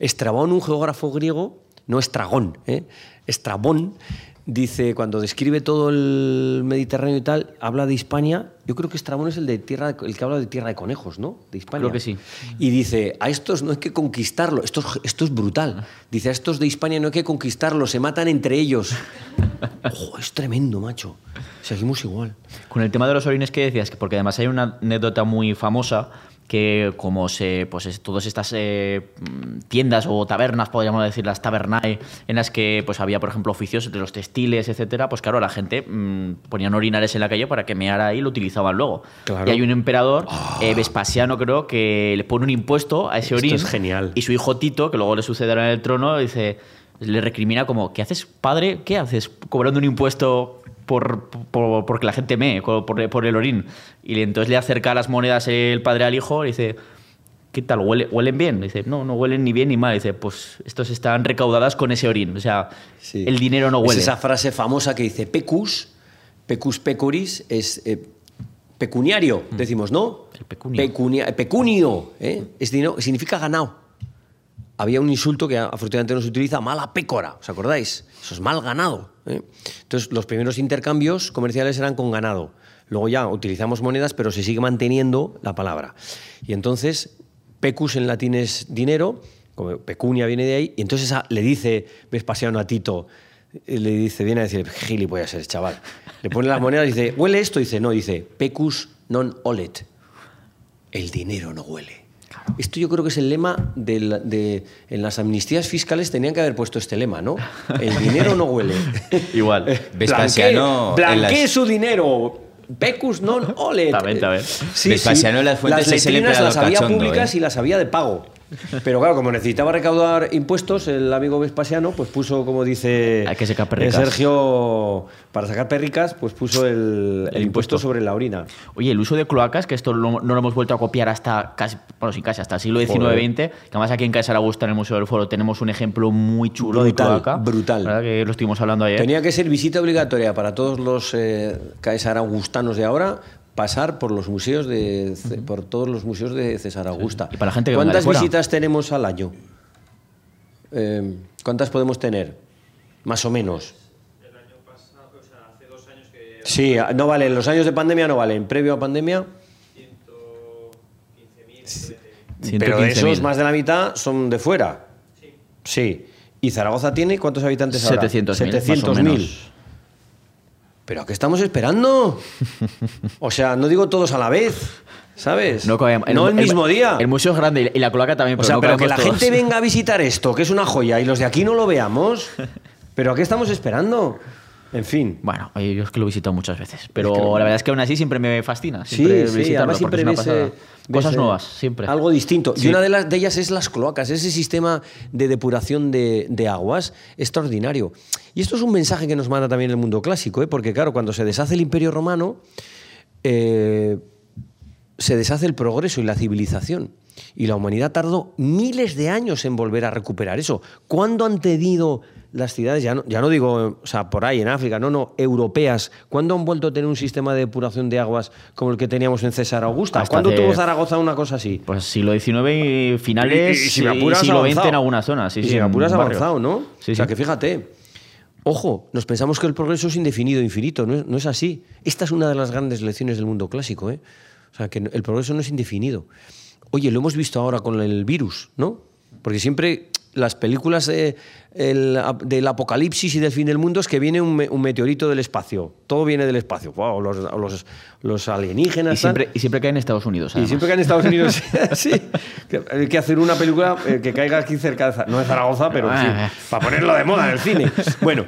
Estrabón, un geógrafo griego, no Estragón, ¿eh? Estrabón, dice, cuando describe todo el Mediterráneo y tal, habla de Hispania. Yo creo que Estrabón es el, de tierra, el que habla de tierra de conejos, ¿no? De Hispania. Creo que sí. Y dice, a estos no hay que conquistarlo, esto, es- esto es brutal. Dice, a estos de Hispania no hay que conquistarlos, se matan entre ellos. Ojo, es tremendo, macho. Seguimos igual. Con el tema de los orines que decías, que porque además hay una anécdota muy famosa que como se pues es- todas estas eh, tiendas o tabernas podríamos decir las tabernae en las que pues había por ejemplo oficios de los textiles etcétera pues claro la gente mm, ponían orinares en la calle para que meara ahí y lo utilizaban luego Claro. y hay un emperador eh, Vespasiano creo que le pone un impuesto a ese Esto orín es genial. y su hijo Tito que luego le sucederá en el trono dice le recrimina como ¿qué haces padre? ¿qué haces cobrando un impuesto por, por- porque la gente mee por, por- el orín. Y entonces le acerca las monedas el padre al hijo y dice, ¿qué tal? ¿Huele- ¿Huelen bien? Dice, no, no huelen ni bien ni mal. Dice, pues estos están recaudadas con ese orín. O sea, Sí. el dinero no Es huele. esa frase famosa que dice pecus, pecus pecuris, es eh, pecuniario, decimos, ¿no? Mm. El pecunio. Pecunia- pecunio, ¿eh? es dinero, significa ganado. Había un insulto que afortunadamente no se utiliza, mala pécora, ¿os acordáis? Eso es mal ganado. ¿eh? Entonces, los primeros intercambios comerciales eran con ganado. Luego ya utilizamos monedas, pero se sigue manteniendo la palabra. Y entonces, pecus en latín es dinero, como pecunia viene de ahí, y entonces le dice Vespasiano a Tito, le dice, viene a decir, gilipollas eres, chaval. Le pone las monedas y dice, ¿huele esto? dice, no, dice, pecus non olet. El dinero no huele. Esto yo creo que es el lema del- de, en las amnistías fiscales tenían que haber puesto este lema, ¿no? El dinero no huele. Igual. Vespasiano Blanquee, las- su dinero. Pecus non olet. Está bien. Sí, Vespasiano sí. en las fuentes las es el las había cachondo, públicas ¿eh? y las había de pago. Pero claro, como necesitaba recaudar impuestos, el amigo Vespasiano pues puso, como dice Hay que sacar perricas. Sergio, para sacar perricas, pues puso el, el El impuesto impuesto. sobre la orina. Oye, el uso de cloacas, que esto no, no lo hemos vuelto a copiar hasta casi, bueno, sin casi, hasta el siglo XIX-XX, que además aquí en Casa Augusta, en el Museo del Foro, tenemos un ejemplo muy chulo Brutal, de cloaca. brutal. ¿verdad? Que lo estuvimos hablando ayer. Tenía que ser visita obligatoria para todos los eh, caesaraugustanos de ahora pasar por los museos de por todos los museos de César Augusta. Y para la gente que venga de ¿Cuántas fuera. visitas tenemos al año? Eh, ¿Cuántas podemos tener? Más o menos. Sí, no valen. Los años de pandemia no valen. Previo a pandemia. Pero de 115.000. esos, más de la mitad son de fuera. Sí. ¿Y Zaragoza tiene cuántos habitantes ahora? 700.000, más o 700.000. menos. ¿Pero a qué estamos esperando? O sea, no digo todos a la vez, ¿sabes? No, el, mismo día. El museo es grande y la cloaca también. o sea, pero que la gente venga a visitar esto, que es una joya, y los de aquí no lo veamos. ¿Pero a qué estamos esperando? En fin. Bueno, yo es que lo he visitado muchas veces, pero la verdad es que aún así siempre me fascina. Siempre sí, sí, además siempre ves, eh, cosas nuevas, siempre. Algo distinto. Y una de, las, de ellas es las cloacas, ese sistema de depuración de, de, aguas extraordinario. Y esto es un mensaje que nos manda también el mundo clásico, ¿eh? porque claro, cuando se deshace el imperio romano, eh, se deshace el progreso y la civilización. Y la humanidad tardó miles de años en volver a recuperar eso. ¿Cuándo han tenido las ciudades, ya no, ya no digo o sea, por ahí en África, no, no, europeas, ¿cuándo han vuelto a tener un sistema de depuración de aguas como el que teníamos en César Augusta? ¿Cuándo tuvo Zaragoza una cosa así? Pues siglo XIX finales y, si me apuras, siglo XX en algunas zonas. Sí, y si me apuras avanzado, ¿no? o sea, que fíjate, ojo, nos pensamos que el progreso es indefinido, infinito, no es, no es así. Esta es una de las grandes lecciones del mundo clásico, ¿eh? O sea, que el progreso no es indefinido. Oye, lo hemos visto ahora con el virus, ¿no? Porque siempre las películas del apocalipsis y del fin del mundo es que viene un, meteorito del espacio. Todo viene del espacio. los, los, alienígenas. Y siempre, y siempre cae en Estados Unidos. Y siempre cae en Estados Unidos. sí. Hay que hacer una película eh, que caiga aquí cerca de No de Zaragoza, pero sí, ah. para ponerlo de moda en el cine. Bueno,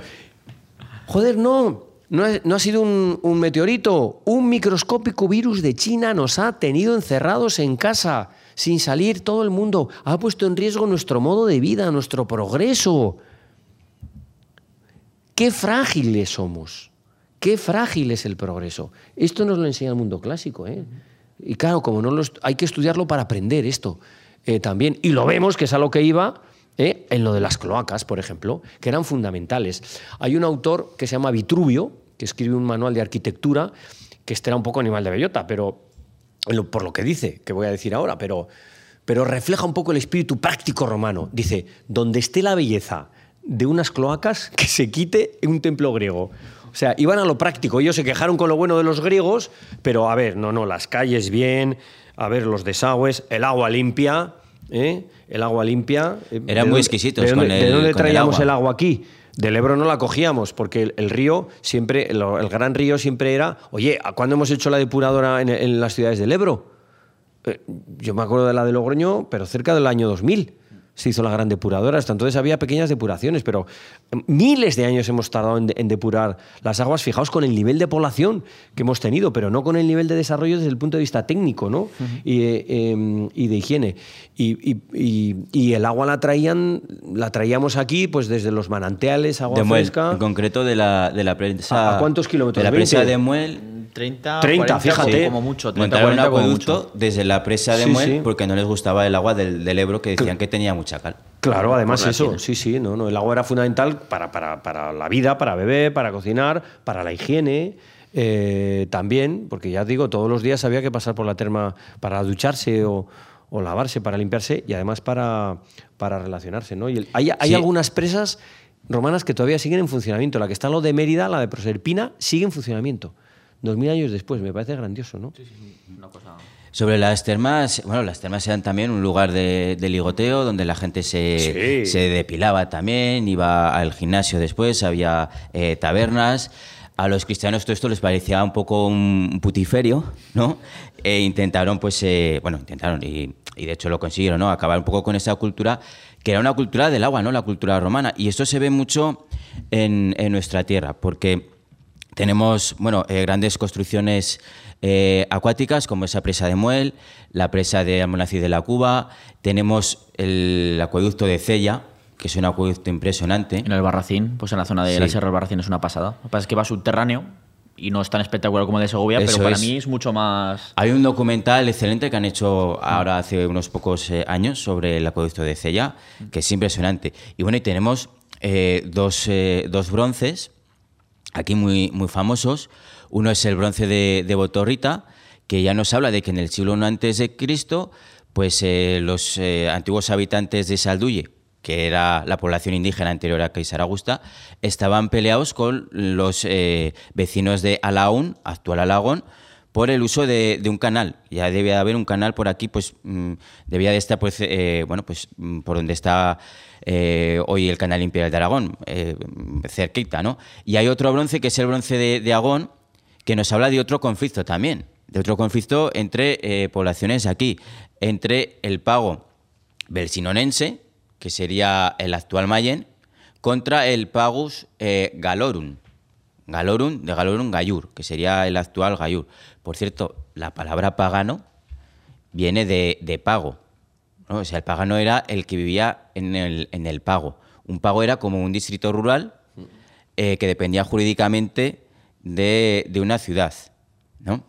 joder, no. No, no ha sido un, un meteorito. Un microscópico virus de China nos ha tenido encerrados en casa sin salir todo el mundo, ha puesto en riesgo nuestro modo de vida, nuestro progreso. Qué frágiles somos, qué frágil es el progreso. Esto nos lo enseña el mundo clásico. ¿eh? Y claro, como no lo hay que estudiarlo para aprender esto eh, también. Y lo vemos que es a lo que iba ¿eh? en lo de las cloacas, por ejemplo, que eran fundamentales. Hay un autor que se llama Vitruvio, que escribe un manual de arquitectura, que este era un poco animal de bellota, pero por lo que dice, que voy a decir ahora, pero, pero refleja un poco el espíritu práctico romano. Dice, donde esté la belleza de unas cloacas, que se quite un templo griego. O sea, iban a lo práctico. Ellos se quejaron con lo bueno de los griegos, pero a ver, no, no, las calles bien, a ver, los desagües, el agua limpia, ¿eh? el agua limpia. Eh, Eran muy exquisitos. ¿De dónde, ¿de dónde traíamos el agua aquí? Del Ebro no la cogíamos, porque el, río siempre, el, gran río siempre era, oye, ¿a cuándo hemos hecho la depuradora en, las ciudades del Ebro? Eh, yo me acuerdo de la de Logroño, pero cerca del año 2000 se hizo la gran depuradora. Hasta entonces había pequeñas depuraciones, pero miles de años hemos tardado en, depurar las aguas. Fijaos con el nivel de población que hemos tenido, pero no con el nivel de desarrollo desde el punto de vista técnico ¿no? Em, y, de higiene. Y, el agua la traían, la traíamos aquí, pues desde los manantiales, agua fresca. en concreto de la, de la presa. ¿A, cuántos kilómetros? De la presa de Muel 30, 30 fíjate. Como mucho, 30, Montaron un acueducto desde la presa de Muel porque no les gustaba el agua del, Ebro que decían que tenía mucha cal. Claro, además eso, sí, sí, no, no, el agua era fundamental para, para, para la vida, para beber, para cocinar, para la higiene. Eh, también, porque ya digo, todos los días había que pasar por la terma para ducharse o, o lavarse, para limpiarse y además para, para relacionarse. ¿no? Y hay, hay algunas presas romanas que todavía siguen en funcionamiento. La que está en lo de Mérida, la de Proserpina, sigue en funcionamiento dos mil años después. Me parece grandioso, ¿no? Sí, sí, una cosa... Sobre las termas, bueno, las termas eran también un lugar de, ligoteo donde la gente se, se, depilaba también, iba al gimnasio después, había eh, tabernas. A los cristianos todo esto les parecía un poco un putiferio, ¿no? E intentaron, pues, eh, bueno, intentaron y, y, de hecho lo consiguieron, ¿no? Acabar un poco con esa cultura que era una cultura del agua, ¿no? La cultura romana. Y esto se ve mucho en, en nuestra tierra, porque tenemos bueno, eh, grandes construcciones eh, acuáticas como esa presa de Muel, la presa de Almonacid de la Cuba, tenemos el acueducto de Cella, que es un acueducto impresionante. En el Barracín, pues en la zona de la Sierra del Barracín es una pasada. Lo que pasa es que va subterráneo y no es tan espectacular como el de Segovia, pero para mí es mucho más... Hay un documental excelente que han hecho ahora hace unos pocos eh, años sobre el acueducto de Cella, que es impresionante. Y bueno, y tenemos dos, dos bronces aquí muy, muy famosos. Uno es el bronce de, Botorrita, que ya nos habla de que en el siglo I antes de Cristo, pues eh, los eh, antiguos habitantes de Salduye, que era la población indígena anterior a Caesar Augusta, estaban peleados con los eh, vecinos de Alaún, actual Alagón, por el uso de, un canal. Ya debía haber un canal por aquí, pues mm, debía de estar, pues, bueno, pues mm, por donde está eh, hoy el canal Imperial de Aragón, eh, cerquita, ¿no? Y hay otro bronce que es el bronce de, de Agón, que nos habla de otro conflicto también, de otro conflicto entre poblaciones aquí, entre el pago belsinonense, que sería el actual Mayen, contra el pagus galorum, Galorum, de Galorum Gayur, que sería el actual Gayur. Por cierto, la palabra pagano viene de, pago. O sea, el pagano era el que vivía en el, en el pago. Un pago era como un distrito rural eh, que dependía jurídicamente de, una ciudad. ¿no?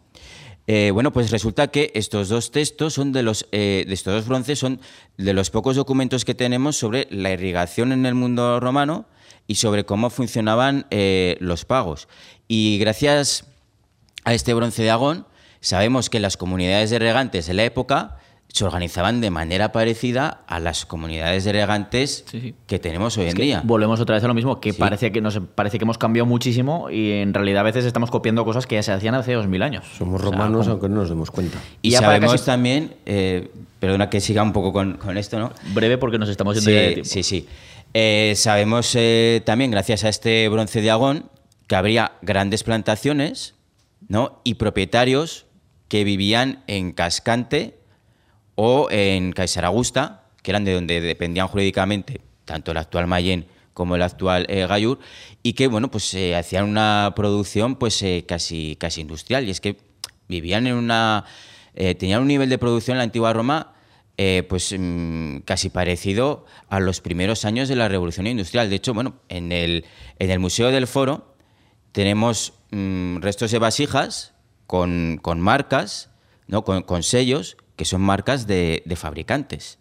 Eh, bueno, pues resulta que estos dos textos son de los, eh, de estos dos bronces son de los pocos documentos que tenemos sobre la irrigación en el mundo romano y sobre cómo funcionaban los pagos. Y gracias a este bronce de Agón, sabemos que las comunidades de regantes de la época se organizaban de manera parecida a las comunidades de regantes que tenemos hoy en día. Volvemos otra vez a lo mismo, que parece que nos parece que hemos cambiado muchísimo y en realidad a veces estamos copiando cosas que ya se hacían hace dos mil años. Somos romanos aunque no nos demos cuenta. Y, sabemos también, eh, perdona que siga un poco con, esto, ¿no? Breve porque nos estamos yendo sí, de tiempo. Sí, sí. Eh, sabemos eh, también, gracias a este bronce de Agón, que habría grandes plantaciones ¿no? y propietarios que vivían en Cascante o en Caesaragusta, que eran de donde dependían jurídicamente tanto el actual Mayen como el actual eh, Gayur, y que bueno, pues eh, hacían una producción pues eh, casi, casi industrial. Y es que vivían en una. tenían un nivel de producción en la antigua Roma pues mm, casi parecido a los primeros años de la Revolución Industrial. De hecho, bueno, en el, en el Museo del Foro tenemos Mm, restos de vasijas con, marcas, ¿no? Con, sellos, que son marcas de, fabricantes.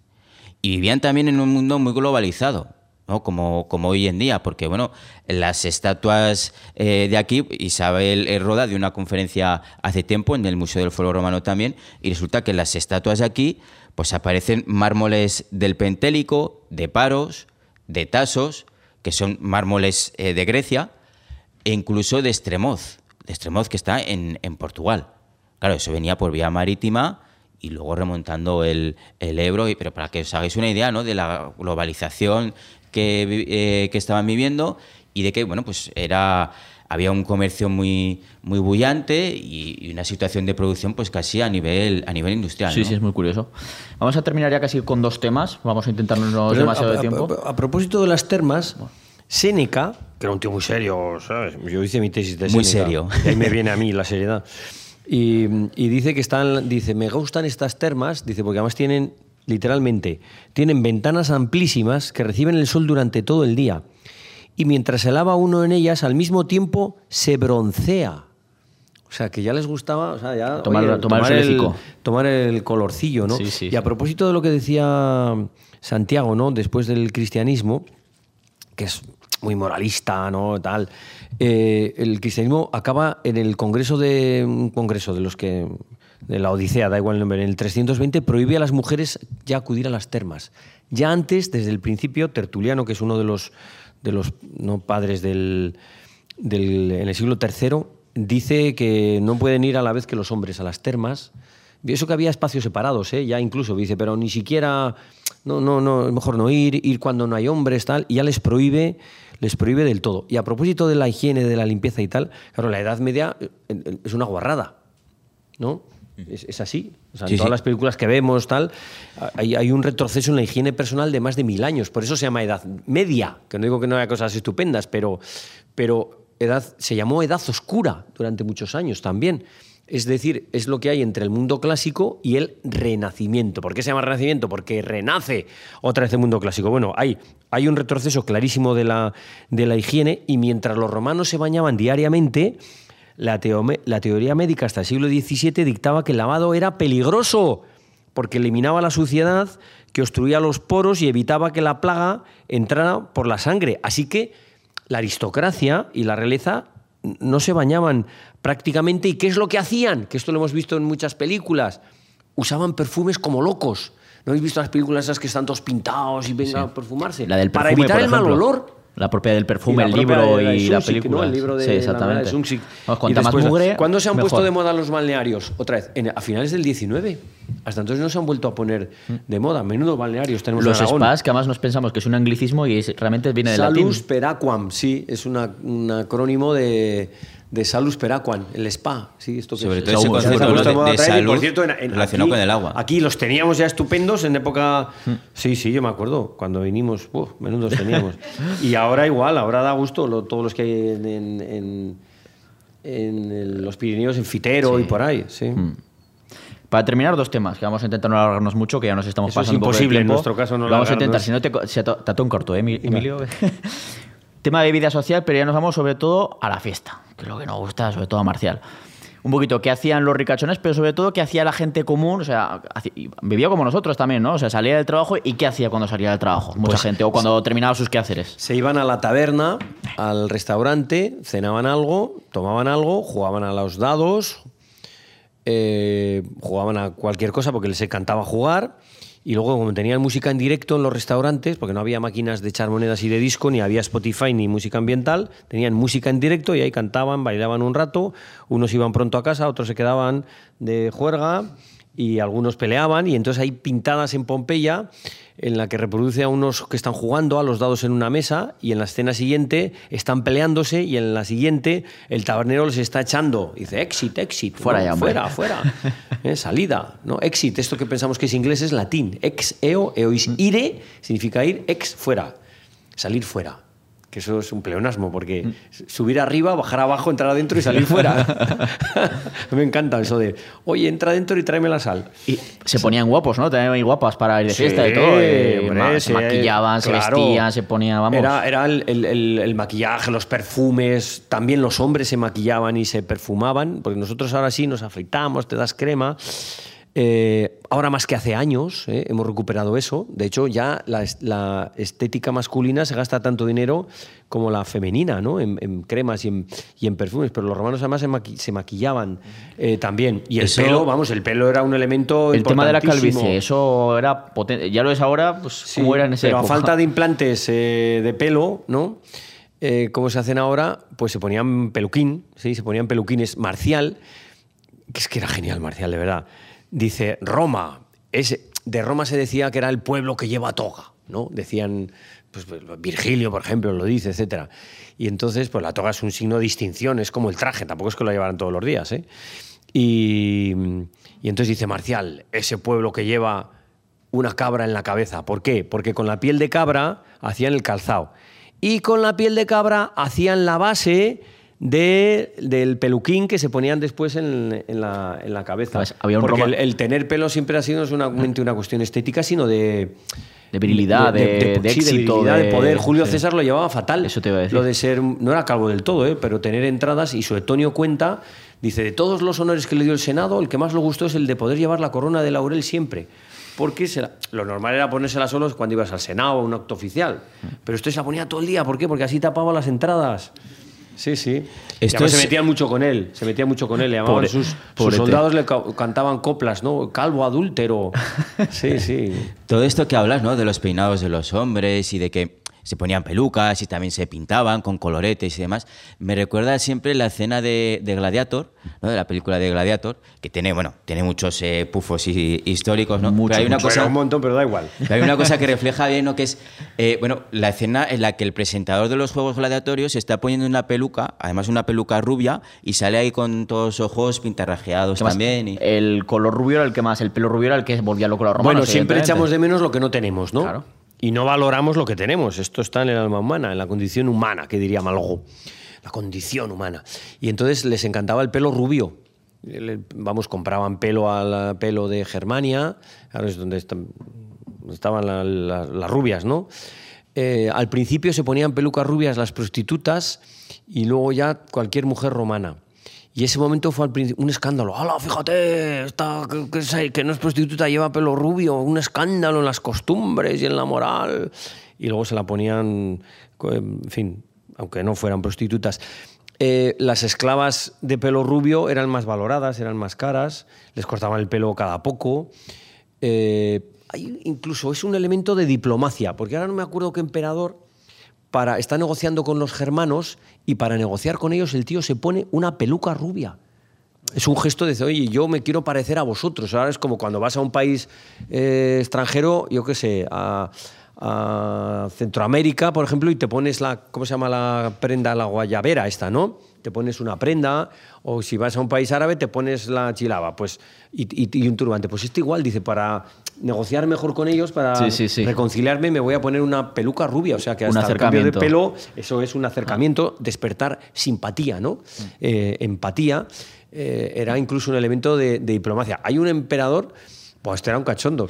Y vivían también en un mundo muy globalizado. ¿no? Como, como, hoy en día, porque bueno, las estatuas eh, de aquí, Isabel Roda de una conferencia hace tiempo en el Museo del Foro Romano también, y resulta que las estatuas de aquí, pues aparecen mármoles del Pentélico, de Paros, de Tasos, que son mármoles eh, de Grecia, e incluso de Estremoz, de Estremoz que está en, Portugal. Claro, eso venía por vía marítima y luego remontando el, Ebro, pero para que os hagáis una idea ¿no? de la globalización que, eh, que estaban viviendo y de que, bueno, pues era había un comercio muy, muy bullante y, una situación de producción pues casi a nivel, a nivel industrial. Sí, sí, es muy curioso. Vamos a terminar ya casi con dos temas. Vamos a intentar no demasiado de tiempo. A, propósito de las termas, Séneca, que era un tío muy serio, ¿sabes? Yo hice mi tesis de Muy serio. Y ahí me viene a mí la seriedad. Y, dice que están, dice, me gustan estas termas, dice, porque además tienen, literalmente, tienen ventanas amplísimas que reciben el sol durante todo el día. Y mientras se lava uno en ellas, al mismo tiempo se broncea. O sea, que ya les gustaba o sea, ya, tomar, el, tomar el colorcillo, ¿no? y a propósito de lo que decía Santiago, ¿no? Después del cristianismo, que es muy moralista, ¿no? Tal. Eh, el cristianismo acaba en el congreso de un congreso de los que de la Odisea, da igual el nombre, en el 320 prohíbe a las mujeres ya acudir a las termas. Ya antes, desde el principio, Tertuliano, que es uno de los, de los ¿no? padres del, del, en el siglo III, dice que no pueden ir a la vez que los hombres a las termas. Eso que había espacios separados, ¿eh? ya incluso, dice, pero ni siquiera, no, no, no, mejor no ir, ir cuando no hay hombres, tal, y ya les prohíbe les prohíbe del todo. Y a propósito de la higiene, de la limpieza y tal, claro, la Edad Media eh, eh, es una guarrada, ¿no? Es, así. en todas las películas que vemos, tal, hay, un retroceso en la higiene personal de más de mil años. Por eso se llama Edad Media, que no digo que no haya cosas estupendas, pero, pero edad, se llamó Edad Oscura durante muchos años también. Es decir, es lo que hay entre el mundo clásico y el renacimiento. ¿Por qué se llama renacimiento? Porque renace otra vez el mundo clásico. Bueno, hay, hay un retroceso clarísimo de la, de la higiene y mientras los romanos se bañaban diariamente, la, la teoría médica hasta el siglo XVII dictaba que el lavado era peligroso porque eliminaba la suciedad que obstruía los poros y evitaba que la plaga entrara por la sangre. Así que la aristocracia y la realeza no se bañaban prácticamente. ¿Y qué es lo que hacían? Que esto lo hemos visto en muchas películas. Usaban perfumes como locos. ¿No habéis visto las películas esas que están todos pintados y vengan a perfumarse? La del Para evitar el mal olor. La propiedad del perfume, el propia libro y la película. El libro de exactamente. Cuanta más mugre, ¿Cuándo se han puesto de moda los balnearios? Otra vez, en- a finales del 19. Hasta entonces no se han vuelto a poner de moda. Menudos balnearios tenemos Los en spas, que además nos pensamos que es un anglicismo y es- realmente viene del latín. Salus per aquam, sí, es una- un acrónimo de, de Salus per aquam, el spa. Sí, esto que Sobre es- todo de- moda de otra vez, y por salud cierto, en- en- relacionado aquí- con el agua. Aquí los teníamos ya estupendos en época. Mm. Sí, sí, yo me acuerdo. Cuando vinimos, uf, menudos teníamos. y ahora igual, ahora da gusto lo- todos los que hay en, en- en- en el- los Pirineos, en Fitero y por ahí. Sí. Mm. Para terminar, dos temas, que vamos a intentar no alargarnos mucho, que ya nos estamos Eso es pasando un poco de imposible, en nuestro caso no Lo Vamos a intentar, si no te, se te, corto, ¿eh, Emi- Emilio? Tema de vida social, pero ya nos vamos sobre todo a la fiesta, que es lo que nos gusta, sobre todo a Marcial. Un poquito qué hacían los ricachones, pero sobre todo qué hacía la gente común, o sea, vivía como nosotros también, ¿no? O sea, salía del trabajo y qué hacía cuando salía del trabajo, mucha Pues, gente, o cuando terminaba sus quehaceres. Se iban a la taberna, al restaurante, cenaban algo, tomaban algo, jugaban a los dados, eh, jugaban a cualquier cosa porque les encantaba jugar. Y luego, como tenían música en directo en los restaurantes, porque no había máquinas de echar monedas y de disco, ni había Spotify ni música ambiental, tenían música en directo y ahí cantaban, bailaban un rato. Unos iban pronto a casa, otros se quedaban de juerga y algunos peleaban. Y entonces hay pintadas en Pompeya en la que reproduce a unos que están jugando a los dados en una mesa y en la escena siguiente están peleándose y en la siguiente el tabernero les está echando. Dice, exit, exit. Fuera ¿no? ya, hombre. Fuera, fuera. Eh, salida. ¿no? Exit, esto que pensamos que es inglés es latín. Ex, eo, eois. Ire significa ir, ex, fuera. Salir fuera. Que eso es un pleonasmo, porque subir arriba, bajar abajo, entrar adentro y salir fuera. Me encanta eso de, oye, entra adentro y tráeme la sal. Y se ponían guapos, ¿no? También muy guapas para ir de Sí, fiesta y todo. eh, hombre, ma- sí, se maquillaban, claro. se vestían, se ponían, vamos. Era, era el, el- el- el maquillaje, los perfumes, también los hombres se maquillaban y se perfumaban, porque nosotros ahora sí nos afeitamos, te das crema. Eh, ahora más que hace años eh, hemos recuperado eso. De hecho, ya la, es- la estética masculina se gasta tanto dinero como la femenina, ¿no? En, en cremas y en, y en perfumes. Pero los romanos además se, maqui- se maquillaban eh, también. Y el Eso- pelo, vamos, el pelo era un elemento el tema de la calvicie, eso era potente. Ya lo es ahora, pues, Sí, ¿cómo era en ese pero a falta de implantes de pelo, ¿no? Como se hacen ahora, pues se ponían peluquín, ¿sí? Se ponían peluquines marcial, que es que era genial marcial, de verdad. Dice, Roma, es, de Roma se decía que era el pueblo que lleva toga, ¿no? Decían, pues Virgilio, por ejemplo, lo dice, etcétera. Y entonces, pues la toga es un signo de distinción, es como el traje, tampoco es que lo llevaran todos los días, ¿eh? Y, y entonces dice Marcial, ese pueblo que lleva una cabra en la cabeza. ¿Por qué? Porque con la piel de cabra hacían el calzado. Y con la piel de cabra hacían la base de- del peluquín que se ponían después en, en la, en la cabeza. Pues había un Porque el, el tener pelo siempre ha sido no solamente una cuestión estética, sino de... De virilidad, de- de sí, éxito, virilidad, de, de- poder. Julio sí. César lo llevaba fatal. Eso te iba a decir. Lo de ser, no era calvo del todo, ¿eh? pero tener entradas, y Suetonio cuenta, dice, de todos los honores que le dio el Senado, el que más le gustó es el de poder llevar la corona de laurel siempre. Porque se la- lo normal era ponérsela solo cuando ibas al Senado o a un acto oficial. Pero esto se la ponía todo el día, ¿por qué? Porque así tapaba las entradas. Sí, sí. Esto es- se metían mucho con él, se metían mucho con él. Le llamaban Pobre- sus, sus soldados le ca- cantaban coplas, ¿no? Calvo adúltero. Sí, sí. Todo esto que hablas, ¿no? De los peinados de los hombres y de que se ponían pelucas y también se pintaban con coloretes y demás, me recuerda siempre la escena de, de Gladiator, ¿no? De la película de Gladiator, que tiene, bueno, tiene muchos eh, pufos hi- históricos, ¿no? Mucho, Pero hay una mucho. cosa... Un montón, pero da igual. Pero hay una cosa que refleja bien, ¿no? Que es, eh, bueno, la escena en la que el presentador de los Juegos Gladiatorios está poniendo una peluca, además una peluca rubia, y sale ahí con todos los ojos pintarrajeados también. y- El color rubio era el que más, el pelo rubio era el que volvía loco a los romanos. Bueno, siempre echamos de menos lo que no tenemos, ¿no? Claro. Y no valoramos lo que tenemos. Esto está en el alma humana, en la condición humana, que diría Malgo. La condición humana. Y entonces les encantaba el pelo rubio. Vamos, compraban pelo al pelo de Germania, ahora es donde estaban la- la- las rubias, ¿no? Eh, al principio se ponían pelucas rubias las prostitutas y luego ya cualquier mujer romana. Y ese momento fue al un escándalo. ¡Hala, fíjate! Esta, que, que que no es prostituta, lleva pelo rubio. Un escándalo en las costumbres y en la moral. Y luego se la ponían, en fin, aunque no fueran prostitutas. Eh, las esclavas de pelo rubio eran más valoradas, eran más caras, les cortaban el pelo cada poco. Eh, hay incluso es un elemento de diplomacia, porque ahora no me acuerdo qué emperador para, está negociando con los germanos y para negociar con ellos el tío se pone una peluca rubia. Es un gesto de decir, oye, yo me quiero parecer a vosotros. Ahora es como cuando vas a un país eh, extranjero, yo qué sé, a, Centroamérica, por ejemplo, y te pones la, ¿cómo se llama la prenda? La guayabera esta, ¿no? Te pones una prenda, o si vas a un país árabe te pones la chilaba, pues, y- y un turbante. Pues esto igual, dice, para negociar mejor con ellos, para Sí, sí, sí. reconciliarme, me voy a poner una peluca rubia. O sea, que Un hasta el cambio de pelo, eso es un acercamiento, despertar simpatía, ¿no? Eh, empatía. eh, era incluso un elemento de, de diplomacia. Hay un emperador, pues este era un cachondo,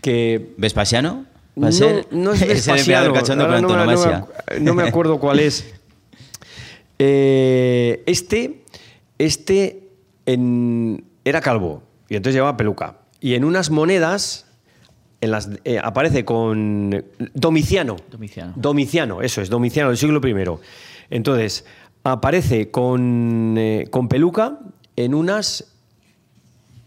que ¿Vespasiano? ¿Va a no, ser? no es el Vespasiano. cachondo no me- no me antonomasia. acu- No me, acuerdo cuál es. Eh, este este en- era calvo y entonces llevaba peluca. Y en unas monedas en las, eh, aparece con Domiciano. Domiciano. Domiciano, eso es, Domiciano del siglo I. Entonces, aparece con, eh, con peluca en unas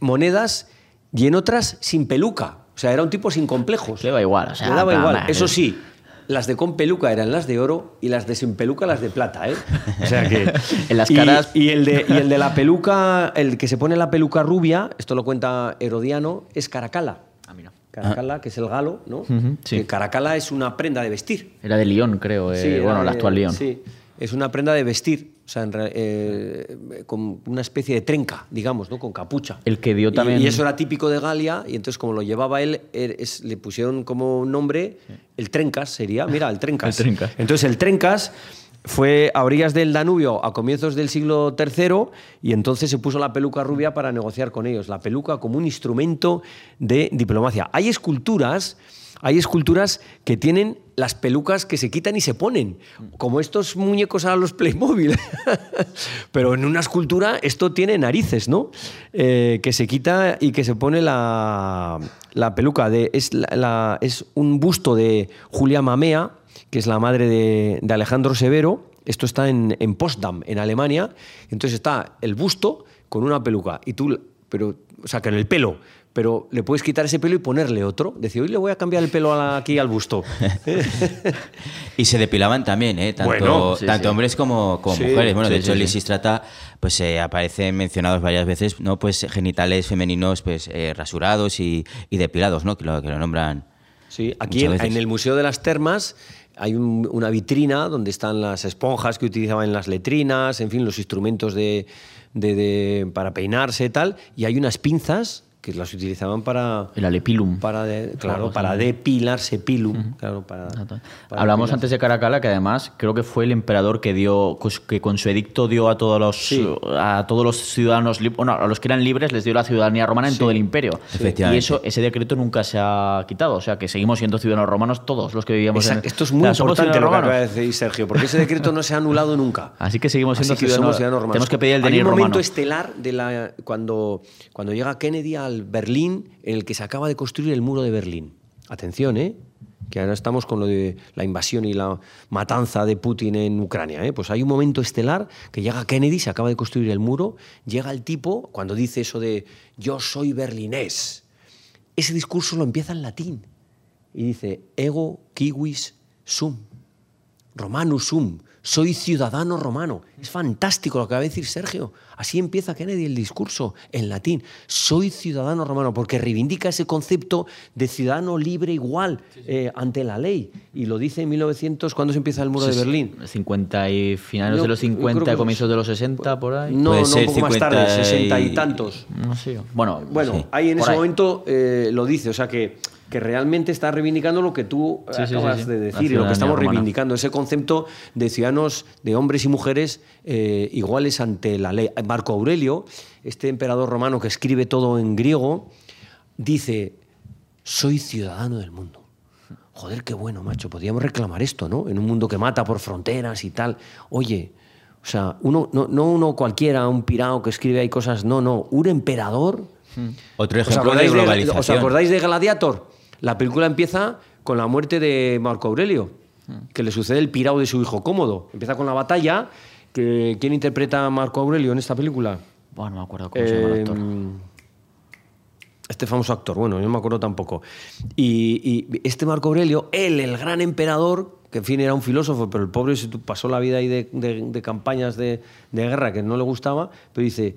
monedas y en otras sin peluca. O sea, era un tipo sin complejos. Le daba igual, o sea, Le daba igual. nada. Eso sí, las de con peluca eran las de oro y las de sin peluca las de plata, ¿eh? O sea que... En las y- caras- Y, el de, y el de la peluca, el que se pone la peluca rubia, esto lo cuenta Herodiano, es Caracala. Ah, mira. Caracala, que es el galo, ¿no? Ujú, sí. Que Caracala es una prenda de vestir. Era de Lyon, creo. eh, Sí, bueno, el de- actual Lyon. Sí, es una prenda de vestir, o sea, eh, con una especie de trenca, digamos, ¿no? Con capucha. El que dio también- Y, eso era típico de Galia, y entonces como lo llevaba él, er- es- le pusieron como nombre el Trencas, sería, mira, el Trencas. El Trencas. Entonces el Trencas fue a orillas del Danubio a comienzos del siglo III y entonces se puso la peluca rubia para negociar con ellos, la peluca como un instrumento de diplomacia. Hay esculturas, hay esculturas que tienen las pelucas que se quitan y se ponen, como estos muñecos a los Playmobil. Pero en una escultura esto tiene narices, ¿no? Eh, que se quita y que se pone la, peluca. Es, un busto de Julia Mamea, que es la madre de, Alejandro Severo. Esto está en, en Potsdam, en Alemania. Entonces está el busto con una peluca. Y tú, pero, o sea, en el pelo. Pero le puedes quitar ese pelo y ponerle otro. Decir, hoy le voy a cambiar el pelo aquí al busto. Y se depilaban también, ¿eh? Tanto, Bueno, sí, tanto sí. hombres como, como Sí, mujeres. Bueno, de hecho, sí, en sí. Lisistrata pues eh, aparecen mencionados varias veces, ¿no? Pues genitales femeninos pues eh, rasurados y, y depilados, ¿no? Que lo, que lo nombran. Sí, aquí en, veces. en el Museo de las Termas hay un- una vitrina donde están las esponjas que utilizaban en las letrinas, en fin, los instrumentos de, de- de- para peinarse y tal, y hay unas pinzas que las utilizaban para... El alepilum. Para de- claro, Claro, para sí. depilarse pilum. Claro, para, para Hablamos depilarse. antes de Caracalla, que además creo que fue el emperador que dio que con su edicto dio a todos los Sí. a todos los ciudadanos bueno, a los que eran libres les dio la ciudadanía romana en todo el imperio. Efectivamente. Y eso ese decreto nunca se ha quitado, o sea que seguimos siendo ciudadanos romanos todos los que vivíamos en Exacto, Esto es muy O sea, importante lo que acaba de decir Sergio, porque ese decreto no se ha anulado nunca. Así que seguimos siendo que ciudadanos. ciudadanos romanos. Tenemos que pedir el Hay un momento romano. estelar de la, cuando, cuando llega Kennedy al Berlín, en el que se acaba de construir el muro de Berlín. Atención, ¿eh? Que ahora estamos con lo de la invasión y la matanza de Putin en Ucrania. ¿eh? Pues hay un momento estelar que llega Kennedy, se acaba de construir el muro, llega el tipo, cuando dice eso de yo soy berlinés, ese discurso lo empieza en latín y dice ego kiwis sum. Romanus sum, soy ciudadano romano. Es fantástico lo que va a decir Sergio. Así empieza Kennedy el discurso en latín. Soy ciudadano romano, porque reivindica ese concepto de ciudadano libre igual eh, ante la ley. Y lo dice en 1900, cuando se empieza el muro de Berlín. 50 y finales Yo- de los yo creo 50, que- comienzos de los 60, por ahí. No, Puede no, ser un poco más 50 tarde, y- 60 y tantos. No sé. Bueno, Bueno, Sí. ahí en ese ahí. momento eh, lo dice, o sea que, que realmente está reivindicando lo que tú Sí, sí, sí, acabas sí. de decir y lo que estamos romana. reivindicando, ese concepto de ciudadanos, de hombres y mujeres eh, iguales ante la ley. Marco Aurelio, este emperador romano que escribe todo en griego, dice, soy ciudadano del mundo. Joder, qué bueno, macho. Podríamos reclamar esto, ¿no? En un mundo que mata por fronteras y tal. Oye, o sea, uno, no, no uno cualquiera, un pirao que escribe ahí cosas, no, no, un emperador. Otro ¿Os ejemplo de de, globalización. ¿Os acordáis de Gladiator? La película empieza con la muerte de Marco Aurelio, que le sucede el pirao de su hijo Cómodo. Empieza con la batalla. Que, ¿Quién interpreta a Marco Aurelio en esta película? Bueno, no me acuerdo cómo se llama el actor. Eh, este famoso actor, bueno, yo no me acuerdo tampoco. Y, y este Marco Aurelio, él, el gran emperador, que en fin era un filósofo, pero el pobre se pasó la vida ahí de, de- de campañas de, de guerra que no le gustaba, pero dice,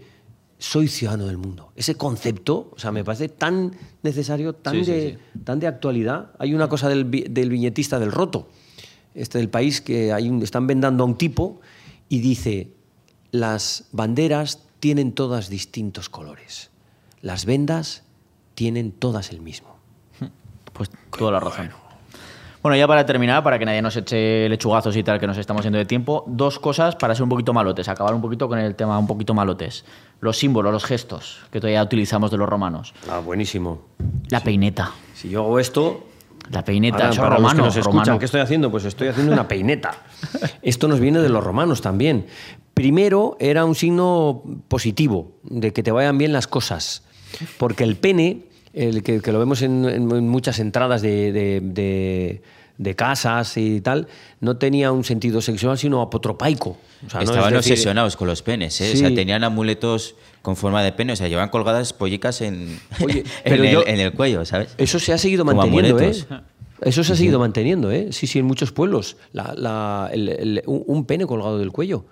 soy ciudadano del mundo. Ese concepto, o sea, me parece tan necesario, tan, Sí, sí, de, tan de actualidad. Hay una cosa del, del viñetista del roto, este del país, que hay un- están vendando a un tipo y dice, las banderas tienen todas distintos colores. Las vendas tienen todas el mismo. Pues toda la razón. Bueno, ya para terminar, para que nadie nos eche lechugazos y tal, que nos estamos yendo de tiempo, dos cosas para ser un poquito malotes, acabar un poquito con el tema un poquito malotes. Los símbolos, los gestos que todavía utilizamos de los romanos. Ah, buenísimo. La peineta. Si yo hago esto, La peineta, Ahora, eso para romano, los que nos escuchan, romano. ¿qué estoy haciendo? Pues estoy haciendo una peineta. Esto nos viene de los romanos también. Primero era un signo positivo, de que te vayan bien las cosas. Porque el pene, el que, que lo vemos en, muchas entradas de, de- de- de casas y tal, no tenía un sentido sexual, sino apotropaico. O sea, no es Estaban decir- obsesionados con los penes, ¿eh? O sea, tenían amuletos con forma de pene, o sea, llevaban colgadas pollicas en, Oye, en, el, yo- en el cuello, ¿sabes? Eso se ha seguido Como manteniendo, ¿eh? Eso se ha seguido manteniendo, ¿eh? Sí, sí, en muchos pueblos. La- la- el- el- un un pene colgado del cuello.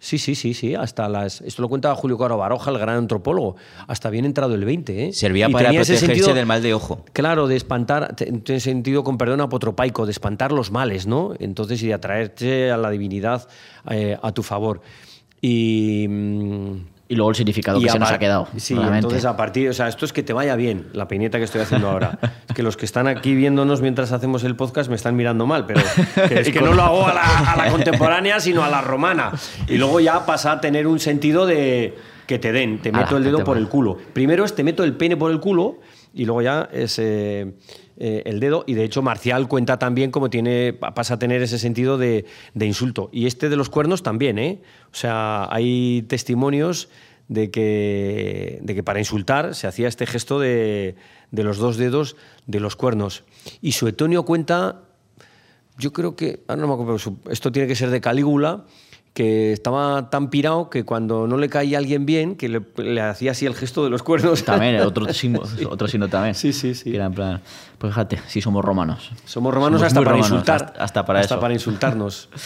Sí, sí, sí, sí. Hasta las. Esto lo cuenta Julio Caro Baroja, el gran antropólogo. Hasta bien entrado el 20, ¿eh? Servía Y para protegerse sentido- del mal de ojo. Claro, de espantar, tiene sentido con perdón apotropaico, de espantar los males, ¿no? Entonces, y de atraerte a la divinidad eh, a tu favor. Y. mm, Y luego el significado y que se nos ha quedado. Sí, realmente. entonces a partir, o sea, esto es que te vaya bien, la peineta que estoy haciendo ahora. Es que los que están aquí viéndonos mientras hacemos el podcast me están mirando mal, pero que es que no lo hago a la, a la contemporánea, sino a la romana. Y luego ya pasa a tener un sentido de que te den, te Ala, meto el dedo por el culo. Primero es te meto el pene por el culo y luego ya es eh, eh, el dedo. Y de hecho Marcial cuenta también cómo tiene, pasa a tener ese sentido de, insulto. Y este de los cuernos también, ¿eh? O sea, hay testimonios de que, de que para insultar se hacía este gesto de, de los dos dedos de los cuernos. Y Suetonio cuenta, yo creo que, su- esto tiene que ser de Calígula, que estaba tan pirado que cuando no le caía a alguien bien, que le, le hacía así el gesto de los cuernos. También, otro signo, otro signo también. Sí, sí, sí. Que era en plan, pues fíjate, si somos romanos. Somos romanos Somos hasta para romanos, insultar. hasta- hasta para eso. para insultarnos.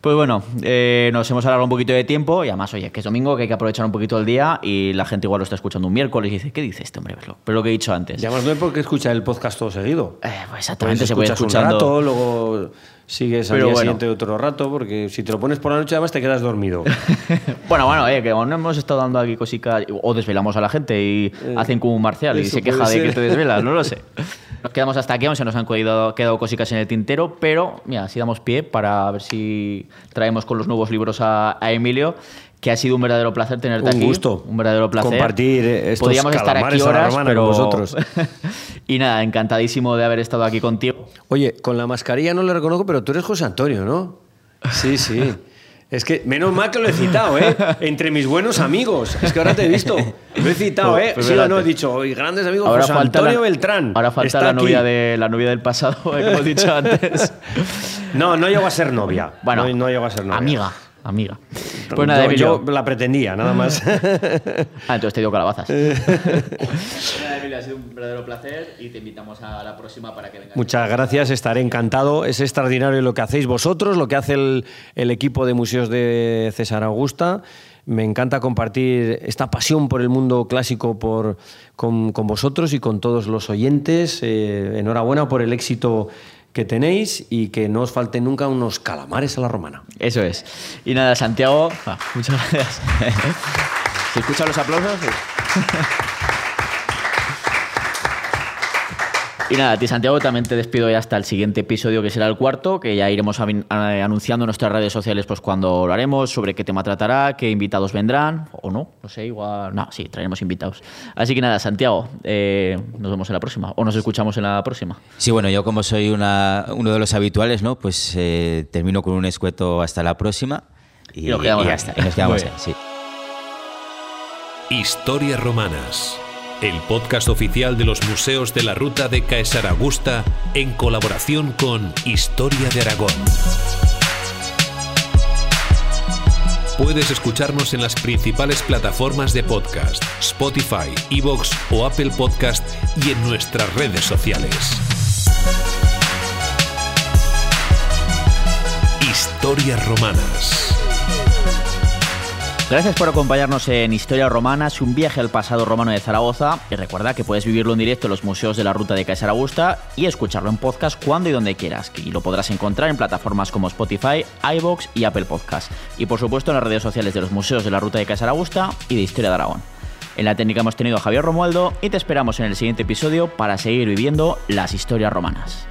Pues bueno, eh, nos hemos alargado un poquito de tiempo y además, oye, que es domingo, que hay que aprovechar un poquito el día y la gente igual lo está escuchando un miércoles y dice, ¿qué dice este hombre? Pero pero lo que he dicho antes. Y además no hay por qué escuchar el podcast todo seguido. Eh, pues exactamente, Pues se puede escuchando. un rato, luego sigues al Pero día bueno. siguiente otro rato, porque si te lo pones por la noche además te quedas dormido. Bueno, bueno, eh, que aún hemos estado dando aquí cositas o desvelamos a la gente y hacen como un marcial y Eh, se queja puede de que ser. te desvelas, no lo sé. Nos quedamos hasta aquí, aún se nos han quedado, quedado cositas en el tintero, pero mira, si damos pie para ver si traemos con los nuevos libros a, a Emilio, que ha sido un verdadero placer tenerte Un aquí. gusto. Un verdadero placer. Compartir, eh, estos Podríamos estar aquí calamares a la horas, pero con vosotros. y nada, encantadísimo de haber estado aquí contigo. Oye, con la mascarilla no le reconozco, pero tú eres José Antonio, ¿no? Sí, sí. Es que menos mal que lo he citado, ¿eh? Entre mis buenos amigos. Es que ahora te he visto. Lo he citado, ¿eh? Pues sí o no, he dicho, "Oye, grandes amigos, Ahora José falta, Antonio la, Beltrán. ahora falta la aquí". novia, de, la novia del pasado, eh, que hemos dicho antes. No, no llegó a ser novia. Bueno, no, no llegó a ser novia. Amiga, amiga. Pues nada, yo, Emilio. yo la pretendía, nada más. Ah, entonces te dio calabazas. Nada, Emilio, ha sido un verdadero placer y te invitamos a la próxima para que vengas. Muchas gracias, estaré encantado. Es extraordinario lo que hacéis vosotros, lo que hace el, el equipo de museos de César Augusta. Me encanta compartir esta pasión por el mundo clásico por, con, con vosotros y con todos los oyentes. Eh, enhorabuena por el éxito que tenéis y que no os falten nunca unos calamares a la romana. Eso es. Y nada, Santiago, ah, muchas gracias. ¿Se escuchan los aplausos? Y nada, a ti Santiago también te despido ya hasta el siguiente episodio que será el cuarto, que ya iremos eh, anunciando en nuestras redes sociales pues cuando lo haremos, sobre qué tema tratará, qué invitados vendrán, o no, no sé, igual, no, sí, traeremos invitados. Así que nada, Santiago, eh, nos vemos en la próxima, o nos escuchamos en la próxima. Sí, bueno, yo como soy una, uno de los habituales, ¿no? Pues eh, termino con un escueto hasta la próxima. Y, Y nos quedamos y ya ahí. está, y nos quedamos Muy ahí, bien. sí. Historias Romanas, el podcast oficial de los museos de la ruta de Caesar Augusta en colaboración con Historia de Aragón. Puedes escucharnos en las principales plataformas de podcast, Spotify, Evox o Apple Podcast y en nuestras redes sociales. Historias romanas. Gracias por acompañarnos en Historias Romanas, un viaje al pasado romano de Zaragoza. Y recuerda que puedes vivirlo en directo en los museos de la ruta de Caesar Augusta y escucharlo en podcast cuando y donde quieras. Y lo podrás encontrar en plataformas como Spotify, iBox y Apple Podcast. Y por supuesto en las redes sociales de los museos de la ruta de Caesar Augusta y de Historia de Aragón. En la técnica hemos tenido a Javier Romualdo y te esperamos en el siguiente episodio para seguir viviendo las historias romanas.